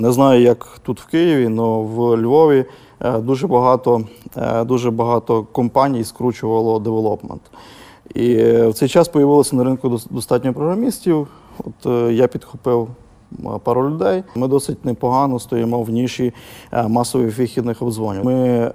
Не знаю, як тут в Києві, але в Львові дуже багато дуже багато компаній скручувало девелопмент. І в цей час з'явилося на ринку достатньо програмістів. От я підхопив пару людей. Ми досить непогано стоїмо в ніші е, масових вихідних обдзвонів. Ми е,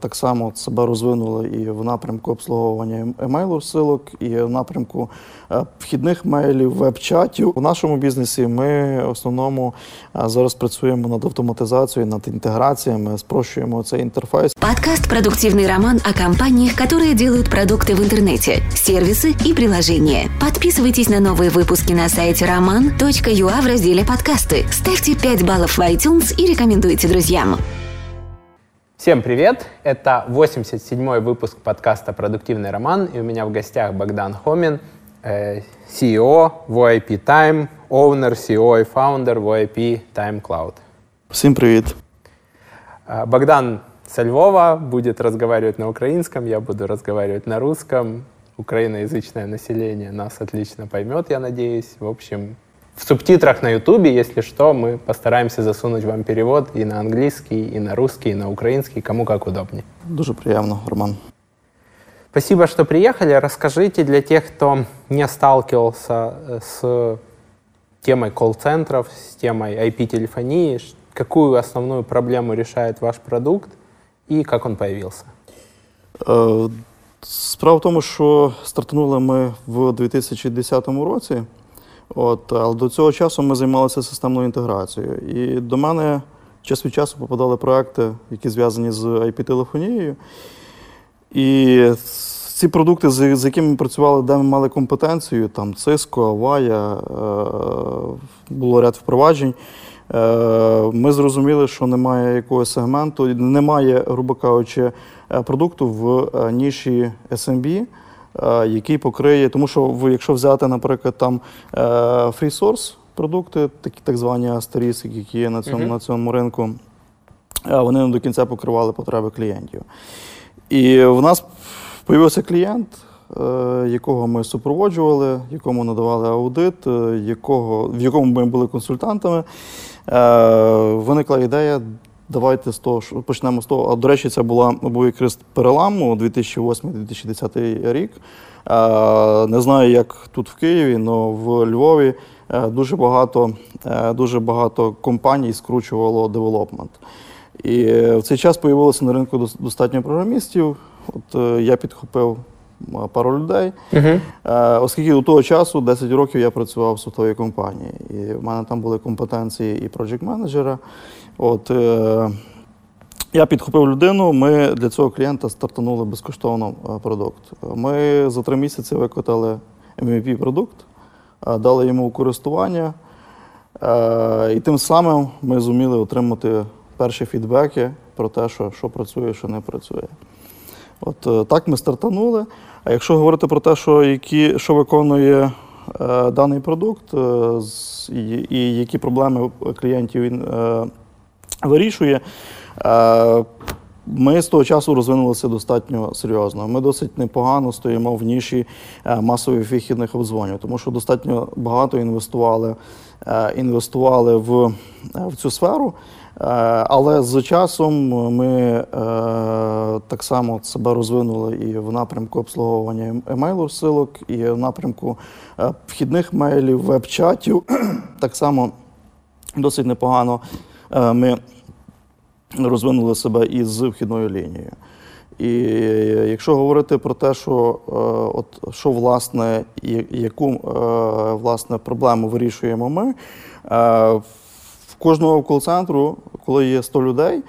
так само себе розвинули і в напрямку обслуговування емейлу силок, і в напрямку е, вхідних мейлів, веб-чатів. У нашому бізнесі ми в основному е, зараз працюємо над автоматизацією, над інтеграціями, спрощуємо цей інтерфейс. Подкаст «Продуктивный роман» о компаниях, которые делают продукты в интернете, сервисы и приложения. Подписывайтесь на новые выпуски на сайте roman.com Ua в разделе «Подкасты». Ставьте 5 баллов в iTunes и рекомендуйте друзьям. Всем привет! Это 87-й выпуск подкаста «Продуктивный роман», и у меня в гостях Богдан Хомин, э, CEO VoIP Time, owner, CEO и founder VoIP Time Cloud. Всем привет! Э, Богдан со Львова будет разговаривать на украинском, я буду разговаривать на русском. Украиноязычное население нас отлично поймет, я надеюсь. В общем, в субтитрах на Ютубе, если что, мы постараемся засунуть вам перевод и на английский, и на русский, и на украинский, кому как удобнее. Дуже приятно, Роман. Спасибо, что приехали. Расскажите для тех, кто не сталкивался э, с темой колл-центров, с темой IP-телефонии, какую основную проблему решает ваш продукт и как он появился? Э, справа в тому, що стартанули ми в 2010 році. От, Але до цього часу ми займалися системною інтеграцією. І до мене час від часу попадали проекти, які зв'язані з IP-телефонією. І ці продукти, з якими ми працювали, де ми мали компетенцію, там Cisco, Avaya, е, було ряд впроваджень. Е, ми зрозуміли, що немає якогось сегменту, немає, грубо кажучи, е, продукту в ніші SMB. Е, який покриє, тому що якщо взяти, наприклад, там е, free продукти, такі так звані Asterisk, які є на цьому, uh -huh. на цьому ринку, е, вони не до кінця покривали потреби клієнтів. І в нас з'явився клієнт, якого ми супроводжували, якому надавали аудит, якого, в якому ми були консультантами. Виникла ідея Давайте з того що почнемо з того. А до речі, це була був якраз перелам у 2008-2010 рік. Не знаю, як тут в Києві, але в Львові е, дуже багато е, дуже багато компаній скручувало девелопмент. І в цей час з'явилося на ринку достатньо програмістів. От е, я підхопив пару людей, uh -huh. оскільки до того часу, 10 років, я працював в софтовій компанії. І в мене там були компетенції і проджект менеджера От, е, Я підхопив людину, ми для цього клієнта стартанули безкоштовно е, продукт. Ми за три місяці викотали MVP-продукт, е, дали йому у користування, е, і тим самим ми зуміли отримати перші фідбеки про те, що що працює, що не працює. От е, так ми стартанули. А якщо говорити про те, що які, що виконує е, даний продукт, е, і, і які проблеми клієнтів він е, вирішує. Е, ми з того часу розвинулися достатньо серйозно. Ми досить непогано стоїмо в ніші е, масових вихідних обдзвонів, тому що достатньо багато інвестували е, інвестували в в цю сферу. Але з часом ми так само себе розвинули і в напрямку обслуговування емейлу силок, і в напрямку вхідних мейлів, веб-чатів. Так само досить непогано ми розвинули себе із вхідною лінією. І якщо говорити про те, що е, от що власне, яку е, власне проблему вирішуємо ми, е, в кожного кол-центру, коли є 100 людей,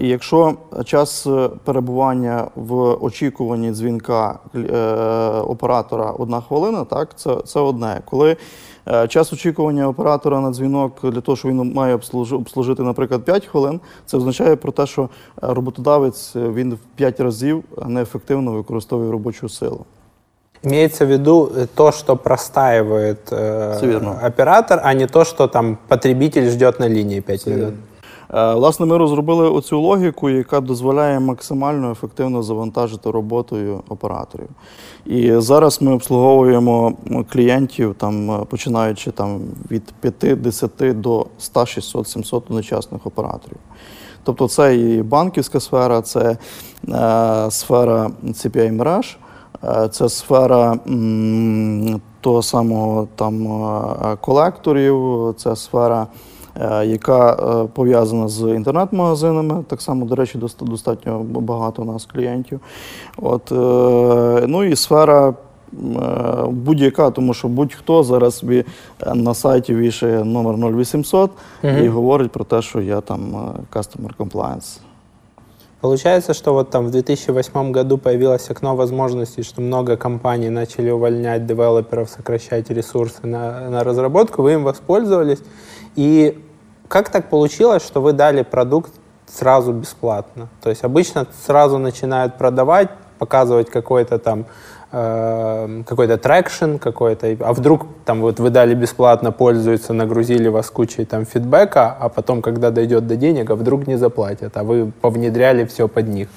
і якщо час перебування в очікуванні дзвінка оператора одна хвилина, так це це одне. Коли час очікування оператора на дзвінок для того, що він має обслужити, наприклад, 5 хвилин, це означає про те, що роботодавець е, він в 5 разів неефективно використовує робочу силу. Имеется в виду э, то, что простаивает э, оператор, а не то, что там потребитель ждет на линии 5 минут. Е, Власне, ми розробили оцю логіку, яка дозволяє максимально ефективно завантажити роботою операторів. І зараз ми обслуговуємо клієнтів, там, е, починаючи там, від 5-10 до 100, 600, 700 одночасних операторів. Тобто це і банківська сфера, це е, сфера CPI мереж, це сфера м, того самого там е, колекторів, це сфера, яка е, пов'язана з інтернет-магазинами. Так само, до речі, достатньо багато у нас клієнтів. От, е, ну і сфера. е, Будь-яка, тому що будь-хто зараз собі е, на сайті вішає номер 0800 і говорить про те, що я там е, customer compliance. Получается, что вот там в 2008 году появилось окно возможностей, что много компаний начали увольнять девелоперов, сокращать ресурсы на, на разработку, вы им воспользовались. И как так получилось, что вы дали продукт сразу бесплатно? То есть обычно сразу начинают продавать, показывать какой-то там э, какой-то трекшн какой-то, а вдруг там вот вы дали бесплатно, пользуются, нагрузили вас кучей там фидбэка, а потом, когда дойдет до денег, а вдруг не заплатят, а вы повнедряли все под них.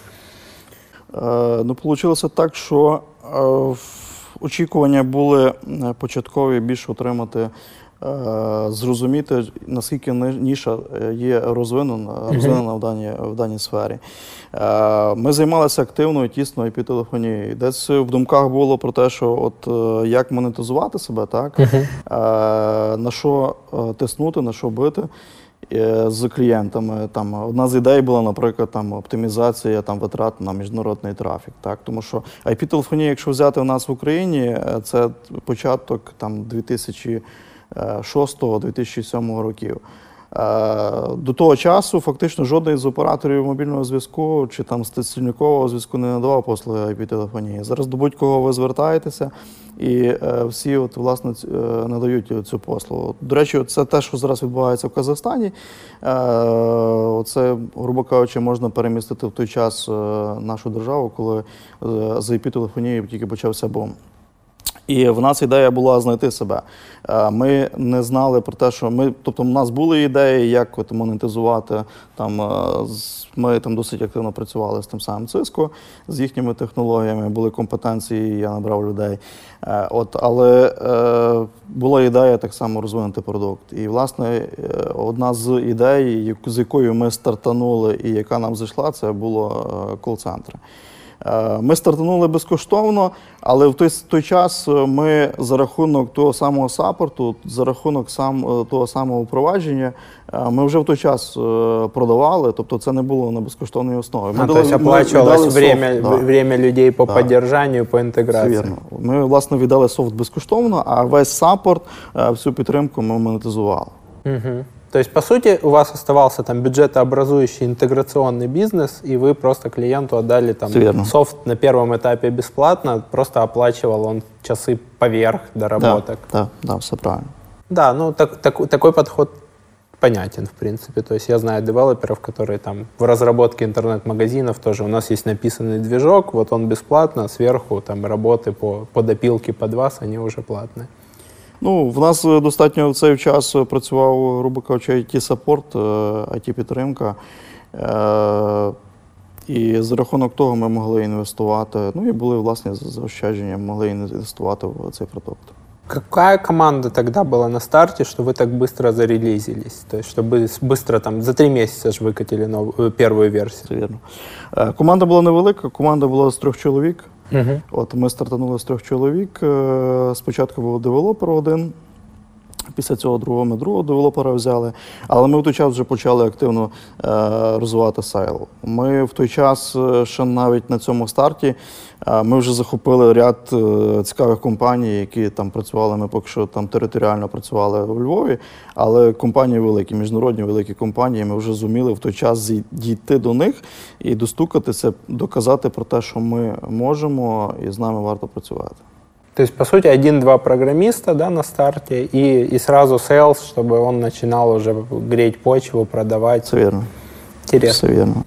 Е, Ну, вийшло так, що е, в- очікування були е, початкові більше отримати, е, зрозуміти, наскільки ніша е, є розвинена, розвинена в, даній, в даній сфері. Е, Ми займалися активно і тісно IP-телефонією. Десь в думках було про те, що от е, як монетизувати себе, так? Е, на що е, тиснути, на що бити. е, З клієнтами там одна з ідей була, наприклад, там оптимізація там витрат на міжнародний трафік. Так, тому що IP-телефонія, якщо взяти в нас в Україні, е, це початок там 2006-2007 років. Е, До того часу фактично жоден з операторів мобільного зв'язку чи там стаційникового зв'язку не надавав послуги IP-телефонії. Зараз до будь-кого ви звертаєтеся, і е, всі от, власне е, надають цю послугу. До речі, це те, що зараз відбувається в Казахстані. Це, грубо кажучи, можна перемістити в той час нашу державу, коли з IP-телефонією тільки почався бум. І в нас ідея була знайти себе. Е, Ми не знали про те, що ми, тобто, в нас були ідеї, як от монетизувати. Там е, ми там досить активно працювали з тим самим Cisco, з їхніми технологіями, були компетенції, я набрав людей. Е, От, але була ідея так само розвинути продукт. І, власне, одна з ідей, з якою ми стартанули і яка нам зайшла, це було кол-центри. Е, Ми стартанули безкоштовно, але в той, той час е, ми за рахунок того самого саппорту, за рахунок сам, е, того самого впровадження, ми вже в той час продавали, тобто це не було на безкоштовній основі. Ми А, дали- есть ми время, софт, да. время людей по Да. поддержанию, по Все интеграции. вірно. Ми, власне, віддали софт безкоштовно, а весь саппорт, всю підтримку ми монетизували. Мгм. То есть, по сути, у вас оставался там бюджетообразующий интеграционный бизнес, и вы просто клиенту отдали там софт на первом этапе бесплатно, просто оплачивал он часы поверх доработок. Так, так, да, все правильно. Да, ну так, так- такой подход понятен, в принципе. То есть я знаю девелоперов, которые там в разработке интернет-магазинов тоже у нас есть написанный движок, вот он бесплатно, сверху там работы по, по допилке под вас, они уже платные. Ну, в нас е, достатньо в цей час е, працював, грубо кажучи, IT-саппорт, IT-підтримка. Е, І за рахунок того ми могли інвестувати. Ну і були власні заощадження, могли інвестувати в цей продукт. Какая команда тогда была на старте, что вы так быстро зарелизились? То есть, чтобы с- быстро там за три месяца же выкатили новую, э, первую версию. Це вірно. Е, Команда була невелика, команда була з трьох чоловік. Мгм. От ми стартанули з трьох чоловік. Е, Спочатку був девелопер один. Після цього другого ми другого девелопера взяли. Але ми в той час вже почали активно е, розвивати sale. Ми в той час, е, ще навіть на цьому старті, е, ми вже захопили ряд цікавих компаній, які там працювали. Ми поки що там територіально працювали у Львові, але компанії великі, міжнародні великі компанії, ми вже зуміли в той час дійти до них і достукатися, доказати про те, що ми можемо, і з нами варто працювати. То есть, по сути, один-два программиста да, на старте и, и сразу sales, чтобы он начинал уже греть почву, продавать. Все верно. Интересно. Все вірно.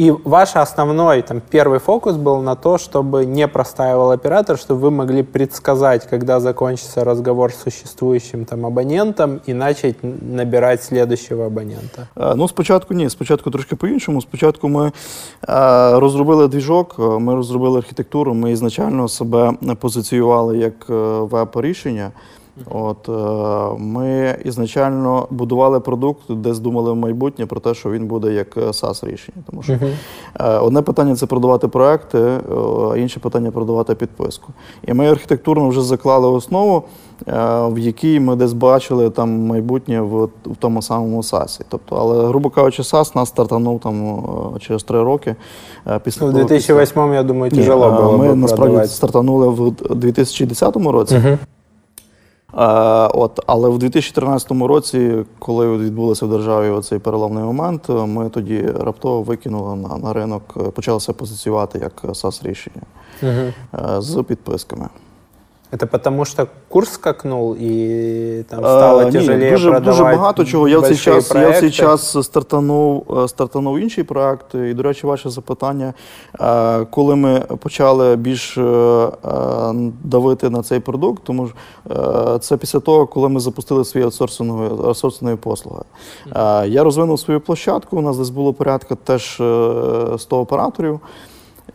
И ваш основной, там, первый фокус был на то, чтобы не простаивал оператор, чтобы вы могли предсказать, когда закончится разговор с существующим там абонентом и начать набирать следующего абонента. Е, Ну, спочатку ні, спочатку трошки по-іншому. Спочатку ми е, розробили двіжок, е, ми розробили архітектуру, ми ізначально себе позиціювали як е, веб-рішення. От, е, ми ізначально будували продукт, десь думали в майбутнє про те, що він буде як е, SaaS рішення. Тому що е, одне питання це продавати проекти, а інше питання продавати підписку. І ми архітектурно вже заклали основу, в якій ми десь бачили там майбутнє в, в тому самому SaaS. Тобто, але, грубо кажучи, SaaS нас стартанув там через три роки. Після Ну, в того, 2008, я думаю, тяжело было Ми насправді стартанули в 2010 році. Е, от, але в 2013 році, коли відбулося в державі оцей переломний момент, е, ми тоді раптово викинули на, на ринок, е, позиціювати як sas рішення угу. е, з підписками. Это потому что курс скакнул и там стало Е, ні, дуже, продавать дуже багато чого. Я в цей час, я в цей час стартанув, е, стартанув інший проект. І, до речі, ваше запитання, е, коли ми почали більш е, давити на цей продукт, тому що е, це після того, коли ми запустили свої аутсорсингові, послуги. Я розвинув свою площадку. У нас десь було порядка теж е, 100 операторів.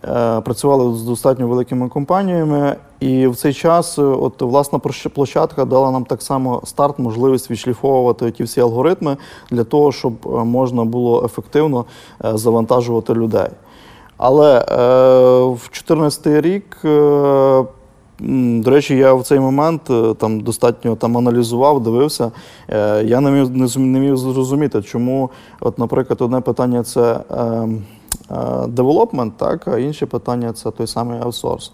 Е, Працювали з достатньо великими компаніями, і в цей час е, от власна площадка дала нам так само старт, можливість відшліфовувати ті всі алгоритми для того, щоб е, можна було ефективно завантажувати людей. Але в 2014 рік, до речі, я в цей момент там достатньо там аналізував, дивився. Я не міг, не, не міг зрозуміти, чому, от, наприклад, одне питання це. Е, девелопмент, так, а інше питання це той самий аутсорс.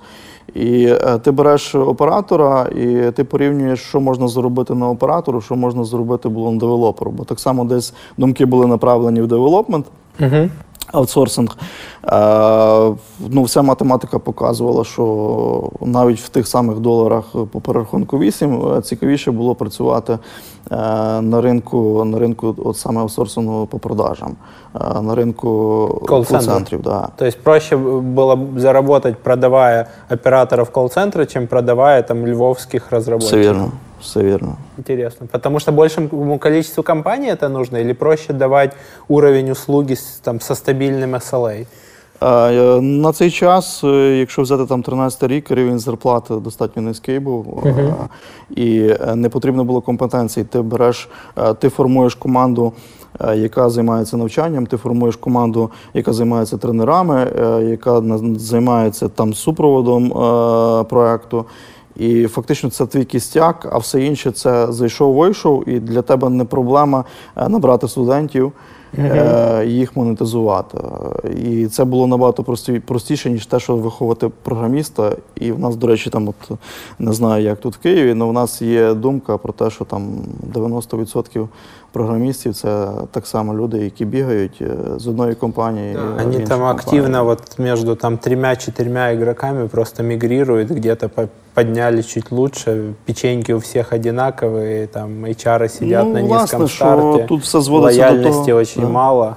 І е, ти береш оператора, і ти порівнюєш, що можна зробити на оператору, що можна зробити було на девелоперу. Бо так само десь думки були направлені в девелопмент, Мгм. Аутсорсинг. Е, ну, вся математика показувала, що навіть в тих самих доларах по перерахунку 8 е, цікавіше було працювати е, на ринку, на ринку от саме аутсорсингу по продажам, на ринку кол-центрів. Да. То есть проще было б заработать, продавая операторов колл-центра, чем продавая там львовских Все вірно, все вірно. Интересно. Потому что большему количеству компаний это нужно или проще давать уровень услуги с, там, со стабильным SLA? На цей час, е, якщо взяти там 13 рік, рівень зарплати достатньо низький був, е, і е, не потрібно було компетенцій. Ти береш, е, ти формуєш команду, яка займається навчанням, ти формуєш команду, яка займається тренерами, яка займається там супроводом проекту. І фактично це твій кістяк, а все інше це зайшов, вийшов, і для тебе не проблема е, набрати студентів, е, їх монетизувати. І це було набагато прості, простіше, ніж те, що виховати програміста. І в нас, до речі, там, от не знаю, як тут в Києві, але в нас є думка про те, що там 90% програмістів це так само люди, які бігають е, з одної компанії. в Они там активно вот между там тремя-четырьмя игроками просто мигрируют, где-то подняли чуть лучше, печеньки у всех одинаковые, там HR сидят Ну, на власне, низком що тут все зводиться до того, очень да. мало.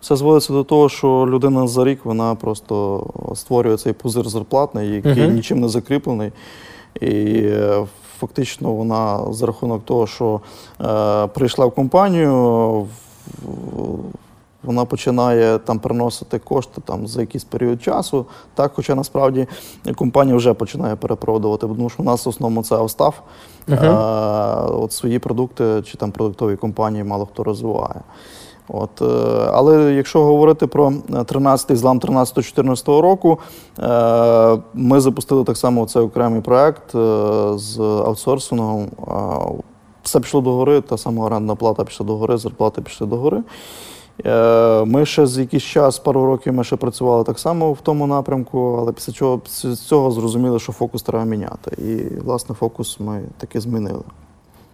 Все зводиться до того, що людина за рік вона просто створює цей пузир зарплатний, який Мгм. нічим не закріплений. І е, фактично вона за рахунок того, що е, прийшла в компанію, вона починає там приносити кошти там за якийсь період часу. Так, хоча насправді компанія вже починає перепродувати, тому що у нас в основному це Австав. Е, от свої продукти чи там продуктові компанії мало хто розвиває. От, е, але якщо говорити про 13-й злам 13-14 року, е, ми запустили так само цей окремий проект е, з аутсорсингом. Е, Все пішло до гори, та сама орендна плата пішла до гори, зарплати пішли до гори. Е, Ми ще з якийсь час, пару років ми ще працювали так само в тому напрямку, але після чого після цього зрозуміли, що фокус треба міняти. І, власне, фокус ми таки змінили.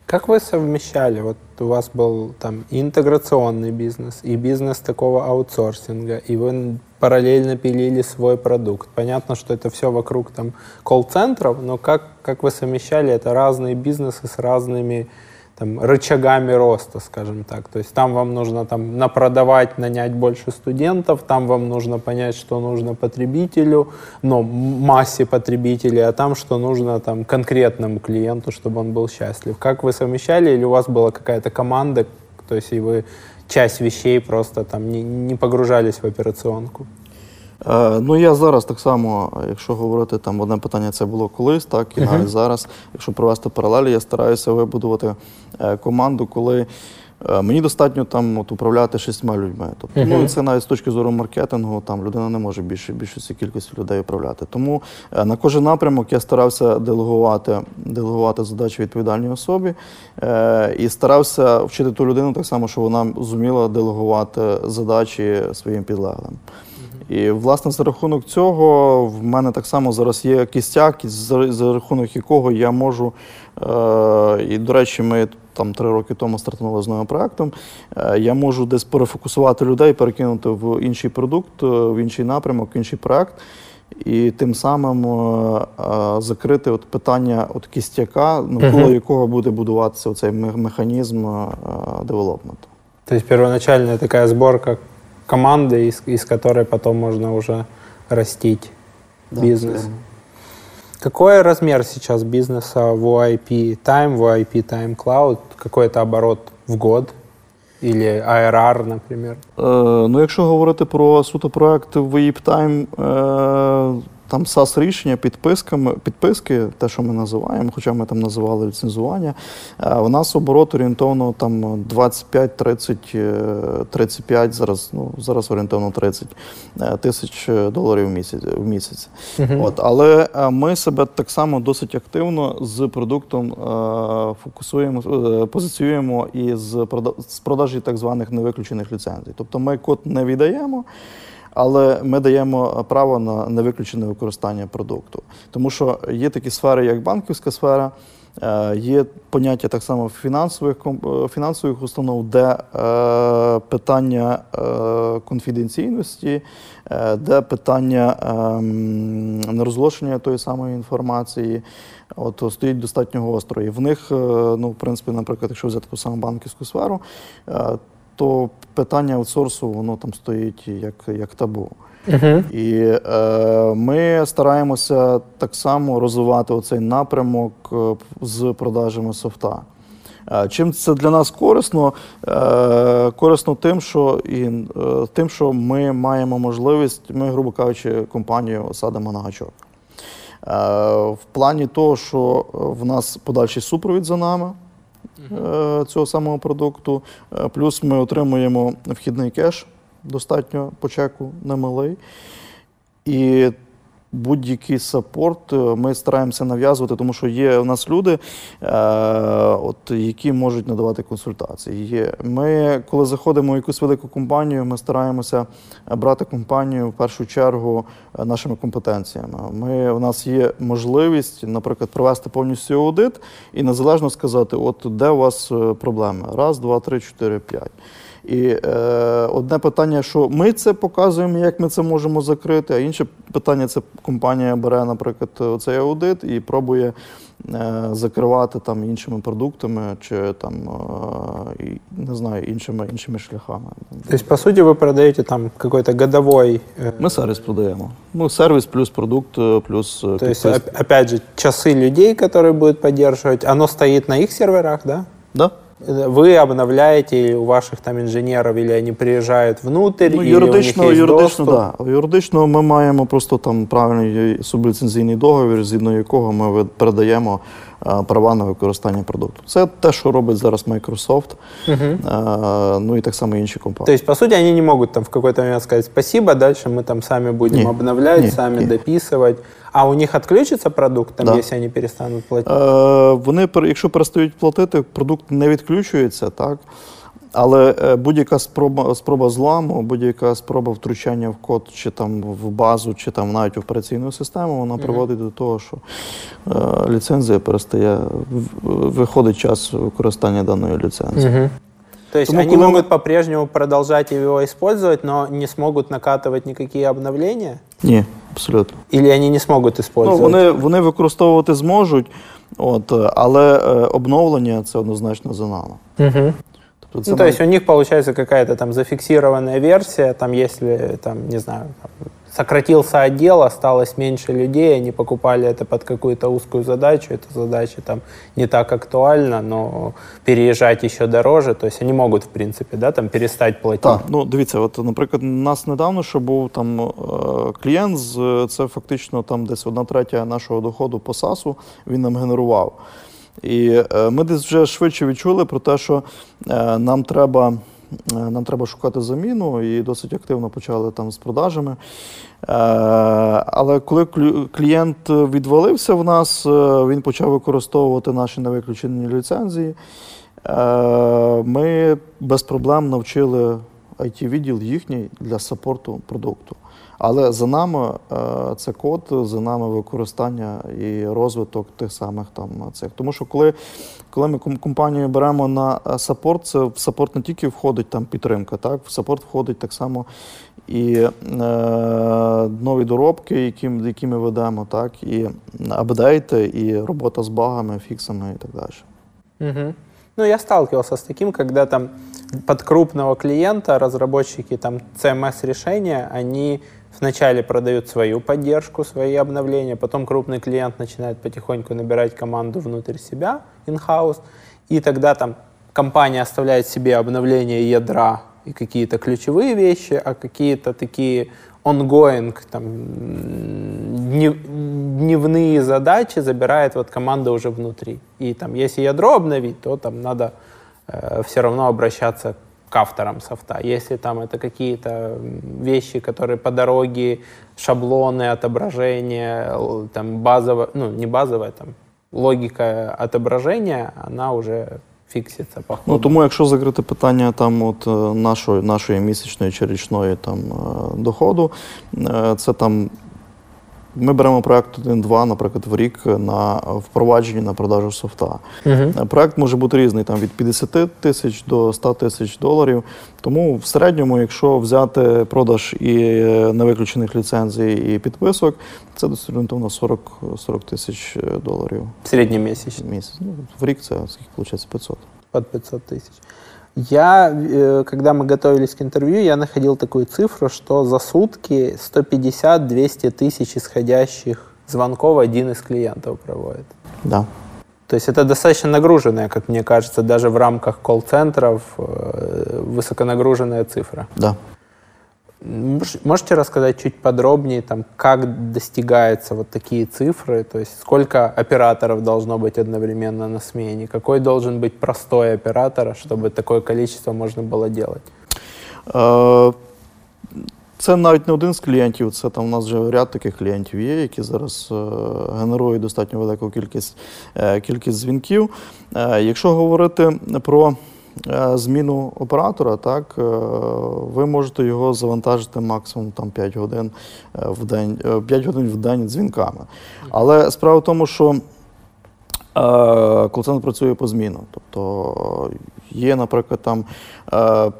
Как вы совмещали? Вот у вас был там интеграционный бизнес, и бизнес такого аутсорсинга, и вы параллельно пилили свой продукт. Понятно, что это все вокруг там колл-центров, но как, как вы совмещали это разные бизнесы с разными там, рычагами роста, скажем так. То есть там вам нужно там напродавать, нанять больше студентов, там вам нужно понять, что нужно потребителю, но массе потребителей, а там, что нужно там конкретному клиенту, чтобы он был счастлив. Как вы совмещали или у вас была какая-то команда, то есть и вы часть вещей просто там не, не погружались в операционку? Е, Ну, я зараз так само, якщо говорити там одне питання, це було колись, так і навіть зараз, якщо провести паралелі, я стараюся вибудувати е, команду, коли е, мені достатньо там от, управляти шістьма людьми. Тобто, ну, це навіть з точки зору маркетингу, там людина не може більше більшості кількості людей управляти. Тому на кожен напрямок я старався делегувати, делегувати задачі відповідальній особі е, і старався вчити ту людину так само, щоб вона зуміла делегувати задачі своїм підлеглим. І власне за рахунок цього в мене так само зараз є кістяк, за, за рахунок якого я можу. Е, і, до речі, ми там три роки тому стартували з новим проектом. Е, я можу десь перефокусувати людей, перекинути в інший продукт, е, в інший напрямок, в інший проект. І тим самим е, е, закрити от питання от кістяка, навколо якого буде будуватися цей механізм е, девелопменту. То есть первоначальная такая команды, из, из которой потом можно уже растить Да, бизнес. верно. Какой размер сейчас бизнеса в OIP Time, в OIP Time Cloud? Какой это оборот в год? Или ARR, например? Е, ну, якщо говорити про суто проект VIPTime, е, там SaaS рішення підписками, підписки, те, що ми називаємо, хоча ми там називали ліцензування, е, у нас оборот орієнтовно там 25, 30, е, 35, зараз, ну, зараз орієнтовно 30 е, тисяч доларів в місяць. В місяць. От, але е, ми себе так само досить активно з продуктом е, фокусуємо, е, позиціюємо і з продажі так званих невиключених ліцензій. Тобто ми код не віддаємо. Але ми даємо право на невиключене використання продукту, тому що є такі сфери, як банківська сфера, е, є поняття так само фінансових е, фінансових установ, де е, питання конфіденційності, де питання ем, нерозголошення тої самої інформації. От стоїть достатньо гостро. І в них, ну, в принципі, наприклад, якщо взяти ту саму банківську сферу, то питання аутсорсу воно там стоїть як, як табу. І е, ми стараємося так само розвивати оцей напрямок е, з продажами софта. Е, Чим це для нас корисно? Е, Корисно тим, що і тим, що ми маємо можливість, ми, грубо кажучи, компанію садимо на гачок. В плані того, що в нас подальший супровід за нами цього самого продукту, е, плюс ми отримуємо вхідний кеш, достатньо по чеку немалий. І будь-який саппорт е, ми стараємося нав'язувати, тому що є у нас люди, е, от, які можуть надавати консультації. Є. Ми, коли заходимо в якусь велику компанію, ми стараємося брати компанію в першу чергу е, нашими компетенціями. Ми, у нас є можливість, наприклад, провести повністю аудит і незалежно сказати, от де у вас е, проблеми. Раз, два, три, чотири, п'ять. І е, одне питання, що ми це показуємо, як ми це можемо закрити, а інше питання це компанія бере, наприклад, цей аудит і пробує е, закривати там іншими продуктами чи там е, і, не знаю, іншими іншими шляхами. То есть, по сути, вы продаете там какой-то годовой... э, Ми сервіс продаємо. Ну, сервіс плюс продукт, е, плюс е, то есть, підпис- оп- опять же, часы людей, которые будут поддерживать, оно стоит на их серверах, да? Да? Вы обновляете у ваших там інженерів, і вони приїжджають внутрь, Ну, юридично, у них юридично, доступ? да. Юридично ми маємо просто там правильний субліцензійний договір, згідно якого ми ви- передаємо права на використання продукту. Це те, що робить зараз Microsoft, е, ну і так само інші компанії. Тобто, по суті, вони не можуть там в какой-то момент сказати спасибо, далі ми там самі будемо обновляти, самі дописывать. А у них відключиться продукт, там, Да. якщо вони перестануть платити? Е, Вони, якщо перестають платити, продукт не відключується, так? Але е, будь-яка спроба, спроба зламу, будь-яка спроба втручання в код, чи там в базу, чи там навіть в операційну систему, вона приводить до того, що е, ліцензія перестає, виходить час використання даної ліцензії. Мгм. То есть Тому они коли могут по-прежнему продолжать его использовать, но не смогут накатывать никакие обновления? Ні, абсолютно. Или они не смогут Ну, вони, вони використовувати зможуть, от, але е, обновлення це однозначно за нами. Мгм. Тобто це Ну, то навіть- есть у них получается какая-то там зафиксированная версия, там если, там, не знаю, там, сократился отдел, осталось меньше людей, они покупали это под какую-то узкую задачу, эта задача там не так актуальна, но переезжать еще дороже, то есть они могут, в принципе, да, там перестать платить. Так, ну дивіться, от, наприклад, у нас недавно ще був там е, клієнт, з, це фактично там десь одна третя нашого доходу по САСу він нам генерував. І е, ми десь вже швидше відчули про те, що е, нам треба. е, Нам треба шукати заміну і досить активно почали там з продажами. Але коли клієнт відвалився в нас, він почав використовувати наші невиключені ліцензії. Ми без проблем навчили IT-відділ їхній для саппорту продукту. Але за нами е, це код, за нами використання і розвиток тих самих там цих. Тому що коли, коли ми компанію беремо на е, саппорт, це в саппорт не тільки входить там підтримка, так в саппорт входить так само і е, нові доробки, які, які ми ведемо, так і апдейти, і робота з багами, фіксами і так далі. Мгм. Ну, я сталкивался с таким, когда там под крупного клиента разработчики там CMS-решения, они вначале продают свою поддержку, свои обновления, потом крупный клиент начинает потихоньку набирать команду внутрь себя, in-house, и тогда там компания оставляет себе обновление ядра и какие-то ключевые вещи, а какие-то такие ongoing, там, дневные задачи забирает вот команда уже внутри. И там, если ядро обновить, то там надо все равно обращаться к авторам софта. Если там это какие-то м, вещи, которые по дороге, шаблоны, отображения, л- там базовая, ну не базовая, там логика отображения, она уже фиксится по ходу. Ну тому, якщо закрити питання там от е, нашої, нашої місячної чи річної там е, доходу, е, це там. Ми беремо проект 1-2, наприклад, в рік на впровадженні на продажу софта. Е, Проект може бути різний, там від 50 тисяч до 100 тисяч доларів. Тому в середньому, якщо взяти продаж і е, невиключених ліцензій і підписок, це десь орієнтовно 40, 40 тисяч е, доларів Среднемесячно. місяць. Ну, в рік це скільки виходить 500. под 500 тысяч. Я, э, когда мы готовились к интервью, я находил такую цифру, что за сутки 150-200 тысяч исходящих звонков один из клиентов проводит. Да. То есть это достаточно нагруженная, как мне кажется, даже в рамках колл-центров э, высоконагруженная цифра. Да. Мож- Можете рассказать чуть подробнее, там, как достигаются вот такие цифры, то есть сколько операторов должно быть одновременно на смене, какой должен быть простой оператор, чтобы такое количество можно было делать? Е, Це навіть не один з клієнтів, це там у нас вже ряд таких клієнтів є, які зараз е, генерують достатньо велику кількість, е, кількість дзвінків. Е, Якщо говорити про е, зміну оператора, так, е, ви можете його завантажити максимум там, 5 годин е, в день, е, 5 годин в день дзвінками. Але справа в тому, що Е, Колцентр працює по зміну. Тобто е, є, наприклад, там е,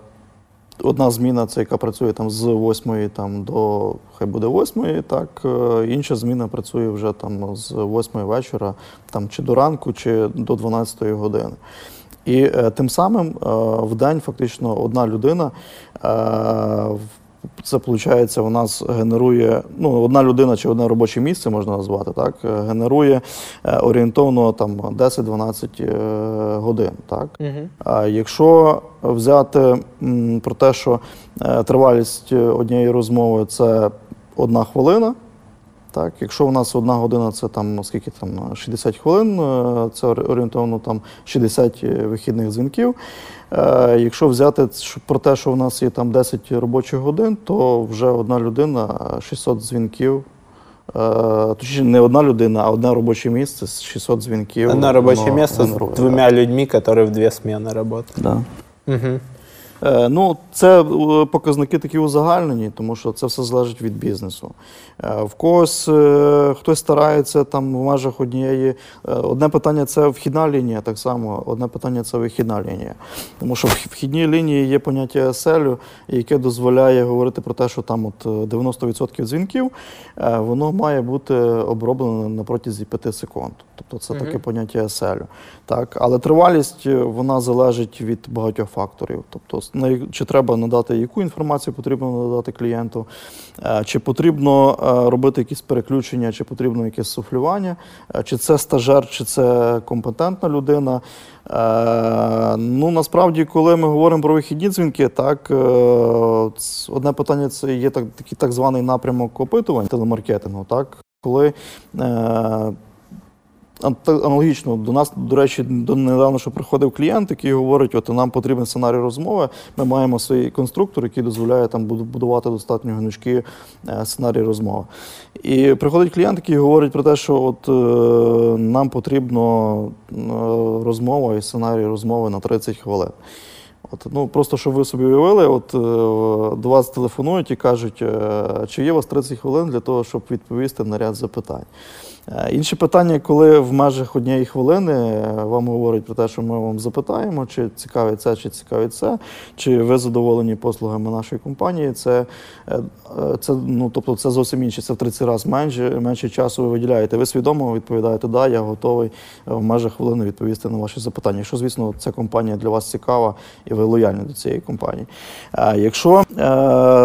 одна зміна, це яка працює там з 8 там, до хай буде 8, так, е, інша зміна працює вже там з 8 вечора, там, чи до ранку, чи до 12 години. І е, тим самим е, в день фактично одна людина. Е, в- це виходить, у нас генерує ну, одна людина чи одне робоче місце, можна назвати, так, генерує орієнтовно там 10-12 е, годин. Так. А якщо взяти м, про те, що е, тривалість однієї розмови це одна хвилина. Так, якщо у нас одна година, це там скільки там 60 хвилин, е, це орієнтовно там 60 вихідних дзвінків. Е, Якщо взяти про те, що в нас є там 10 робочих годин, то вже одна людина 600 дзвінків. Е, Точніше, не одна людина, а одне робоче місце з 600 дзвінків. Воно место с генерує, двумя людьми, которые в две смены работают. Да. Мгм. Е, Ну, це е, показники такі узагальнені, тому що це все залежить від бізнесу. Е, В когось хтось старається там в межах однієї. Одне питання це вхідна лінія, так само, одне питання це вихідна лінія. Тому що в вхідній лінії є поняття SL, яке дозволяє говорити про те, що там от е, 90% дзвінків воно має бути оброблено на протязі 5 секунд. Тобто це таке поняття SL. Так, але тривалість е, вона залежить від багатьох факторів. Тобто, чи треба надати яку інформацію потрібно надати клієнту, е, чи потрібно е, робити якісь переключення, чи потрібно якесь суфлювання, чи це стажер, чи це компетентна людина. Е, Ну насправді, коли ми говоримо про вихідні дзвінки, так е, одне питання це є так, такий так званий напрямок опитувань телемаркетингу, так коли. Аналогічно до нас, до речі, до недавно що приходив клієнт, який говорить, от нам потрібен сценарій розмови. Ми маємо свій конструктор, який дозволяє там будувати достатньо гнучкі е, сценарії розмови. І приходить клієнт, який говорить про те, що от е, нам потрібно е, розмова і сценарій розмови на 30 хвилин. От, ну, просто щоб ви собі уявили, от, е, до вас телефонують і кажуть, чи є у вас 30 хвилин для того, щоб відповісти на ряд запитань. Е, Інше питання, коли в межах однієї хвилини е, вам говорять про те, що ми вам запитаємо, чи цікавить це, чи цікавить це, чи ви задоволені послугами нашої компанії, це, е, це, ну, тобто це зовсім інше, це в 30 разів менше, менше часу ви виділяєте. Ви свідомо відповідаєте, да, я готовий в межах хвилини відповісти на ваші запитання. Якщо, звісно, ця компанія для вас цікава і ви лояльні до цієї компанії. Якщо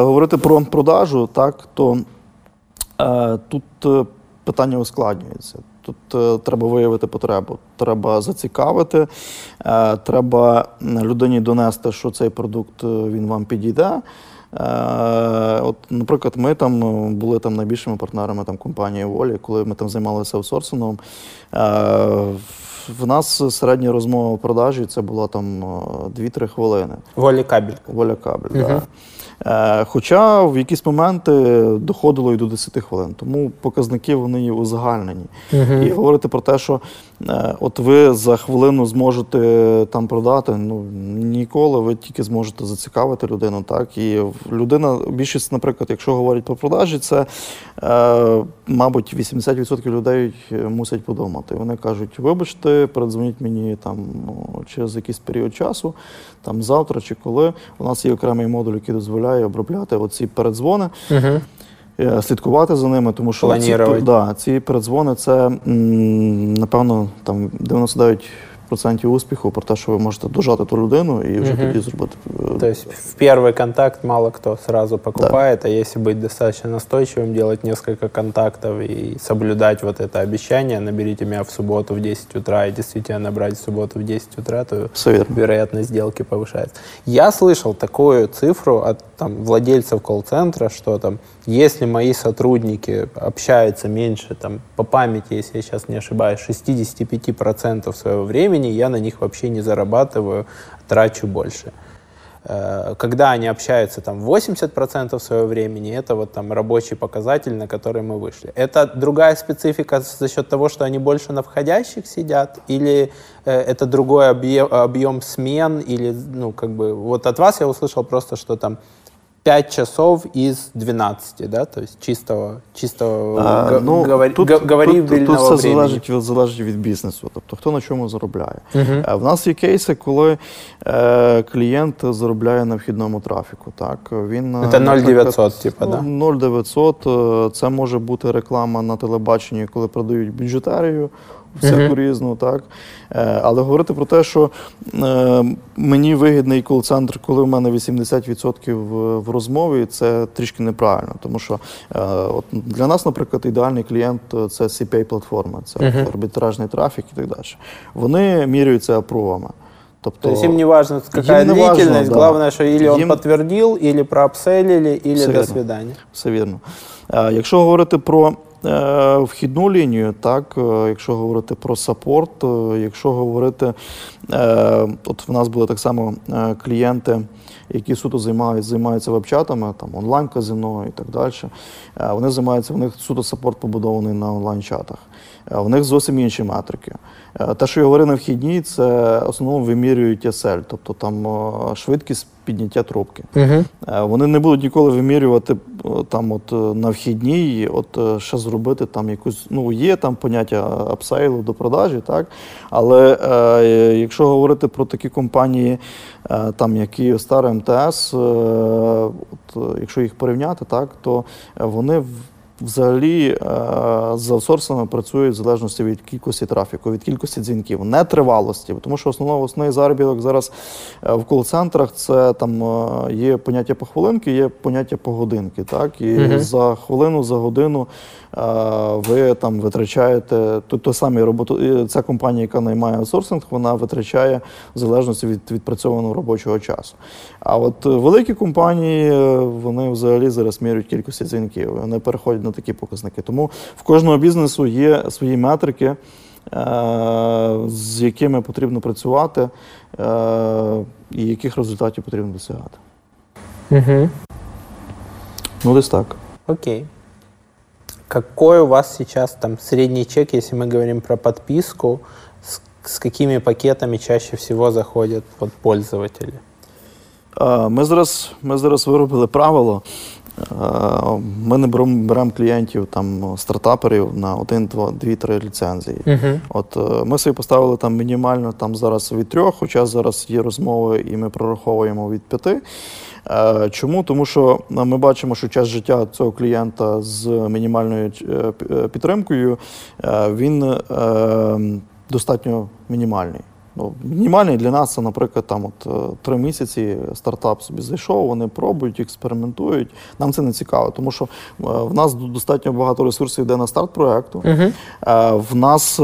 говорити про продажу, так, то Тут питання ускладнюється. Тут е, треба виявити потребу, треба зацікавити, е, треба людині донести, що цей продукт е, він вам підійде. От, наприклад, ми там були там найбільшими партнерами там, компанії Волі, коли ми там займалися аутсорсингом. Е, В нас середня розмова в продажі це була там е, 2-3 хвилини. Воля кабель. Воля кабель, да. Е, Хоча в якісь моменти доходило і до 10 хвилин, тому показники вони є узагальнені. І говорити про те, що е, от ви за хвилину зможете там продати, ну ніколи ви тільки зможете зацікавити людину. Так і людина, більшість, наприклад, якщо говорять про продажі, це е, мабуть 80% людей мусять подумати. Вони кажуть, вибачте, передзвоніть мені там ну, через якийсь період часу, там завтра чи коли. У нас є окремий модуль, який дозволяє обробляти оці передзвони. е, Слідкувати за ними, тому що ці, Планірувати. да, ці передзвони це м, напевно там 99% успіху про те, що ви можете дожати ту людину і вже тоді зробити. е, То есть в первый контакт мало кто сразу покупает, а если быть достаточно настойчивым, делать несколько контактов и соблюдать вот это обещание, наберите меня в субботу в 10 утра и действительно набрать в субботу в 10 утра, то Все вірно. вероятность сделки повышается. Я слышал такую цифру от там, владельцев колл-центра, что там, если мои сотрудники общаются меньше, там, по памяти, если я сейчас не ошибаюсь, 65% своего времени, я на них вообще не зарабатываю, трачу больше. Э, Когда они общаются там 80% своего времени, это вот там рабочий показатель, на который мы вышли. Это другая специфика за счет того, что они больше на входящих сидят, или э, это другой объем, объем смен, или, ну, как бы, вот от вас я услышал просто, что там 5 часов из 12, да, то есть чистого, чистого А, ну, говори- тут, га- тут, тут, все залежить від, залежить від бізнесу, тобто хто на чому заробляє. Е, В нас є кейси, коли е, клієнт заробляє на вхідному трафіку. Так? Він, е, Це наприклад, 0,900, типа, да? ну, 0,900, е, це може бути реклама на телебаченні, коли продають бюджетерію. Всяку різну, так. Е, Але говорити про те, що е, мені вигідний кол-центр, коли в мене 80% в, в розмові, це трішки неправильно. Тому що е, от для нас, наприклад, ідеальний клієнт це CPA-платформа, це арбітражний трафік і так далі. Вони міряються апровами. Тобто, То есть им не важно, какая Им не важно, длительность, да. главное, что или он Им- подтвердил, или проапселили, или Все до свидания. Все вірно. Якщо говорити про вхідну лінію, так, е, якщо говорити про саппорт, е, якщо говорити, е, от в нас були так само е, клієнти, які суто займаються, займаються веб-чатами, там онлайн-казино і так далі. Е, Вони займаються, в них суто саппорт побудований на онлайн-чатах. Е, В них зовсім інші метрики. Е, Те, що я говорив на вхідній, це в основному вимірюють SL, тобто там е, швидкість підняття трубки. Е, Вони не будуть ніколи вимірювати там, от на вхідній, от ще зробити там якусь. Ну, є там поняття апсейлу до продажі, так. Але е, якщо говорити про такі компанії, е, там як Київстар, МТС, е, от, якщо їх порівняти, так, то вони в- Взагалі е, з аутсорсами працюють в залежності від кількості трафіку, від кількості дзвінків, не тривалості. Тому що основного основний заробіток зараз е, в кол-центрах це там е, є поняття по хвилинки, є поняття по годинки. Так? І угу. за хвилину, за годину ви там витрачаєте то, то самі роботу. Ця компанія, яка наймає аутсорсинг, вона витрачає в залежності від відпрацьованого робочого часу. А от великі компанії е, вони взагалі зараз міряють кількості дзвінків. Вони переходять на такі показники. Тому в кожного бізнесу є свої метрики, е, з якими потрібно працювати, е, і яких результатів потрібно досягати. Мгм. Ну, десь так. Окей. Какой у вас сейчас там средний чек, если мы говорим про подписку? С, с какими пакетами чаще всего заходят вот, пользователи? Ми зараз, ми зараз виробили правило. Ми не беремо, беремо клієнтів там стартаперів на 1, 2, 2 3 ліцензії. Мгм. От е, ми собі поставили там мінімально там зараз від трьох, хоча зараз є розмови, і ми прораховуємо від п'яти. Е, Чому? Тому що е, ми бачимо, що час життя цього клієнта з мінімальною е, пі- підтримкою він достатньо мінімальний. Ну, мінімальний для нас це, наприклад, там от три місяці стартап собі зайшов, вони пробують, експериментують. Нам це не цікаво, тому що в нас достатньо багато ресурсів йде на старт проекту. Е, В нас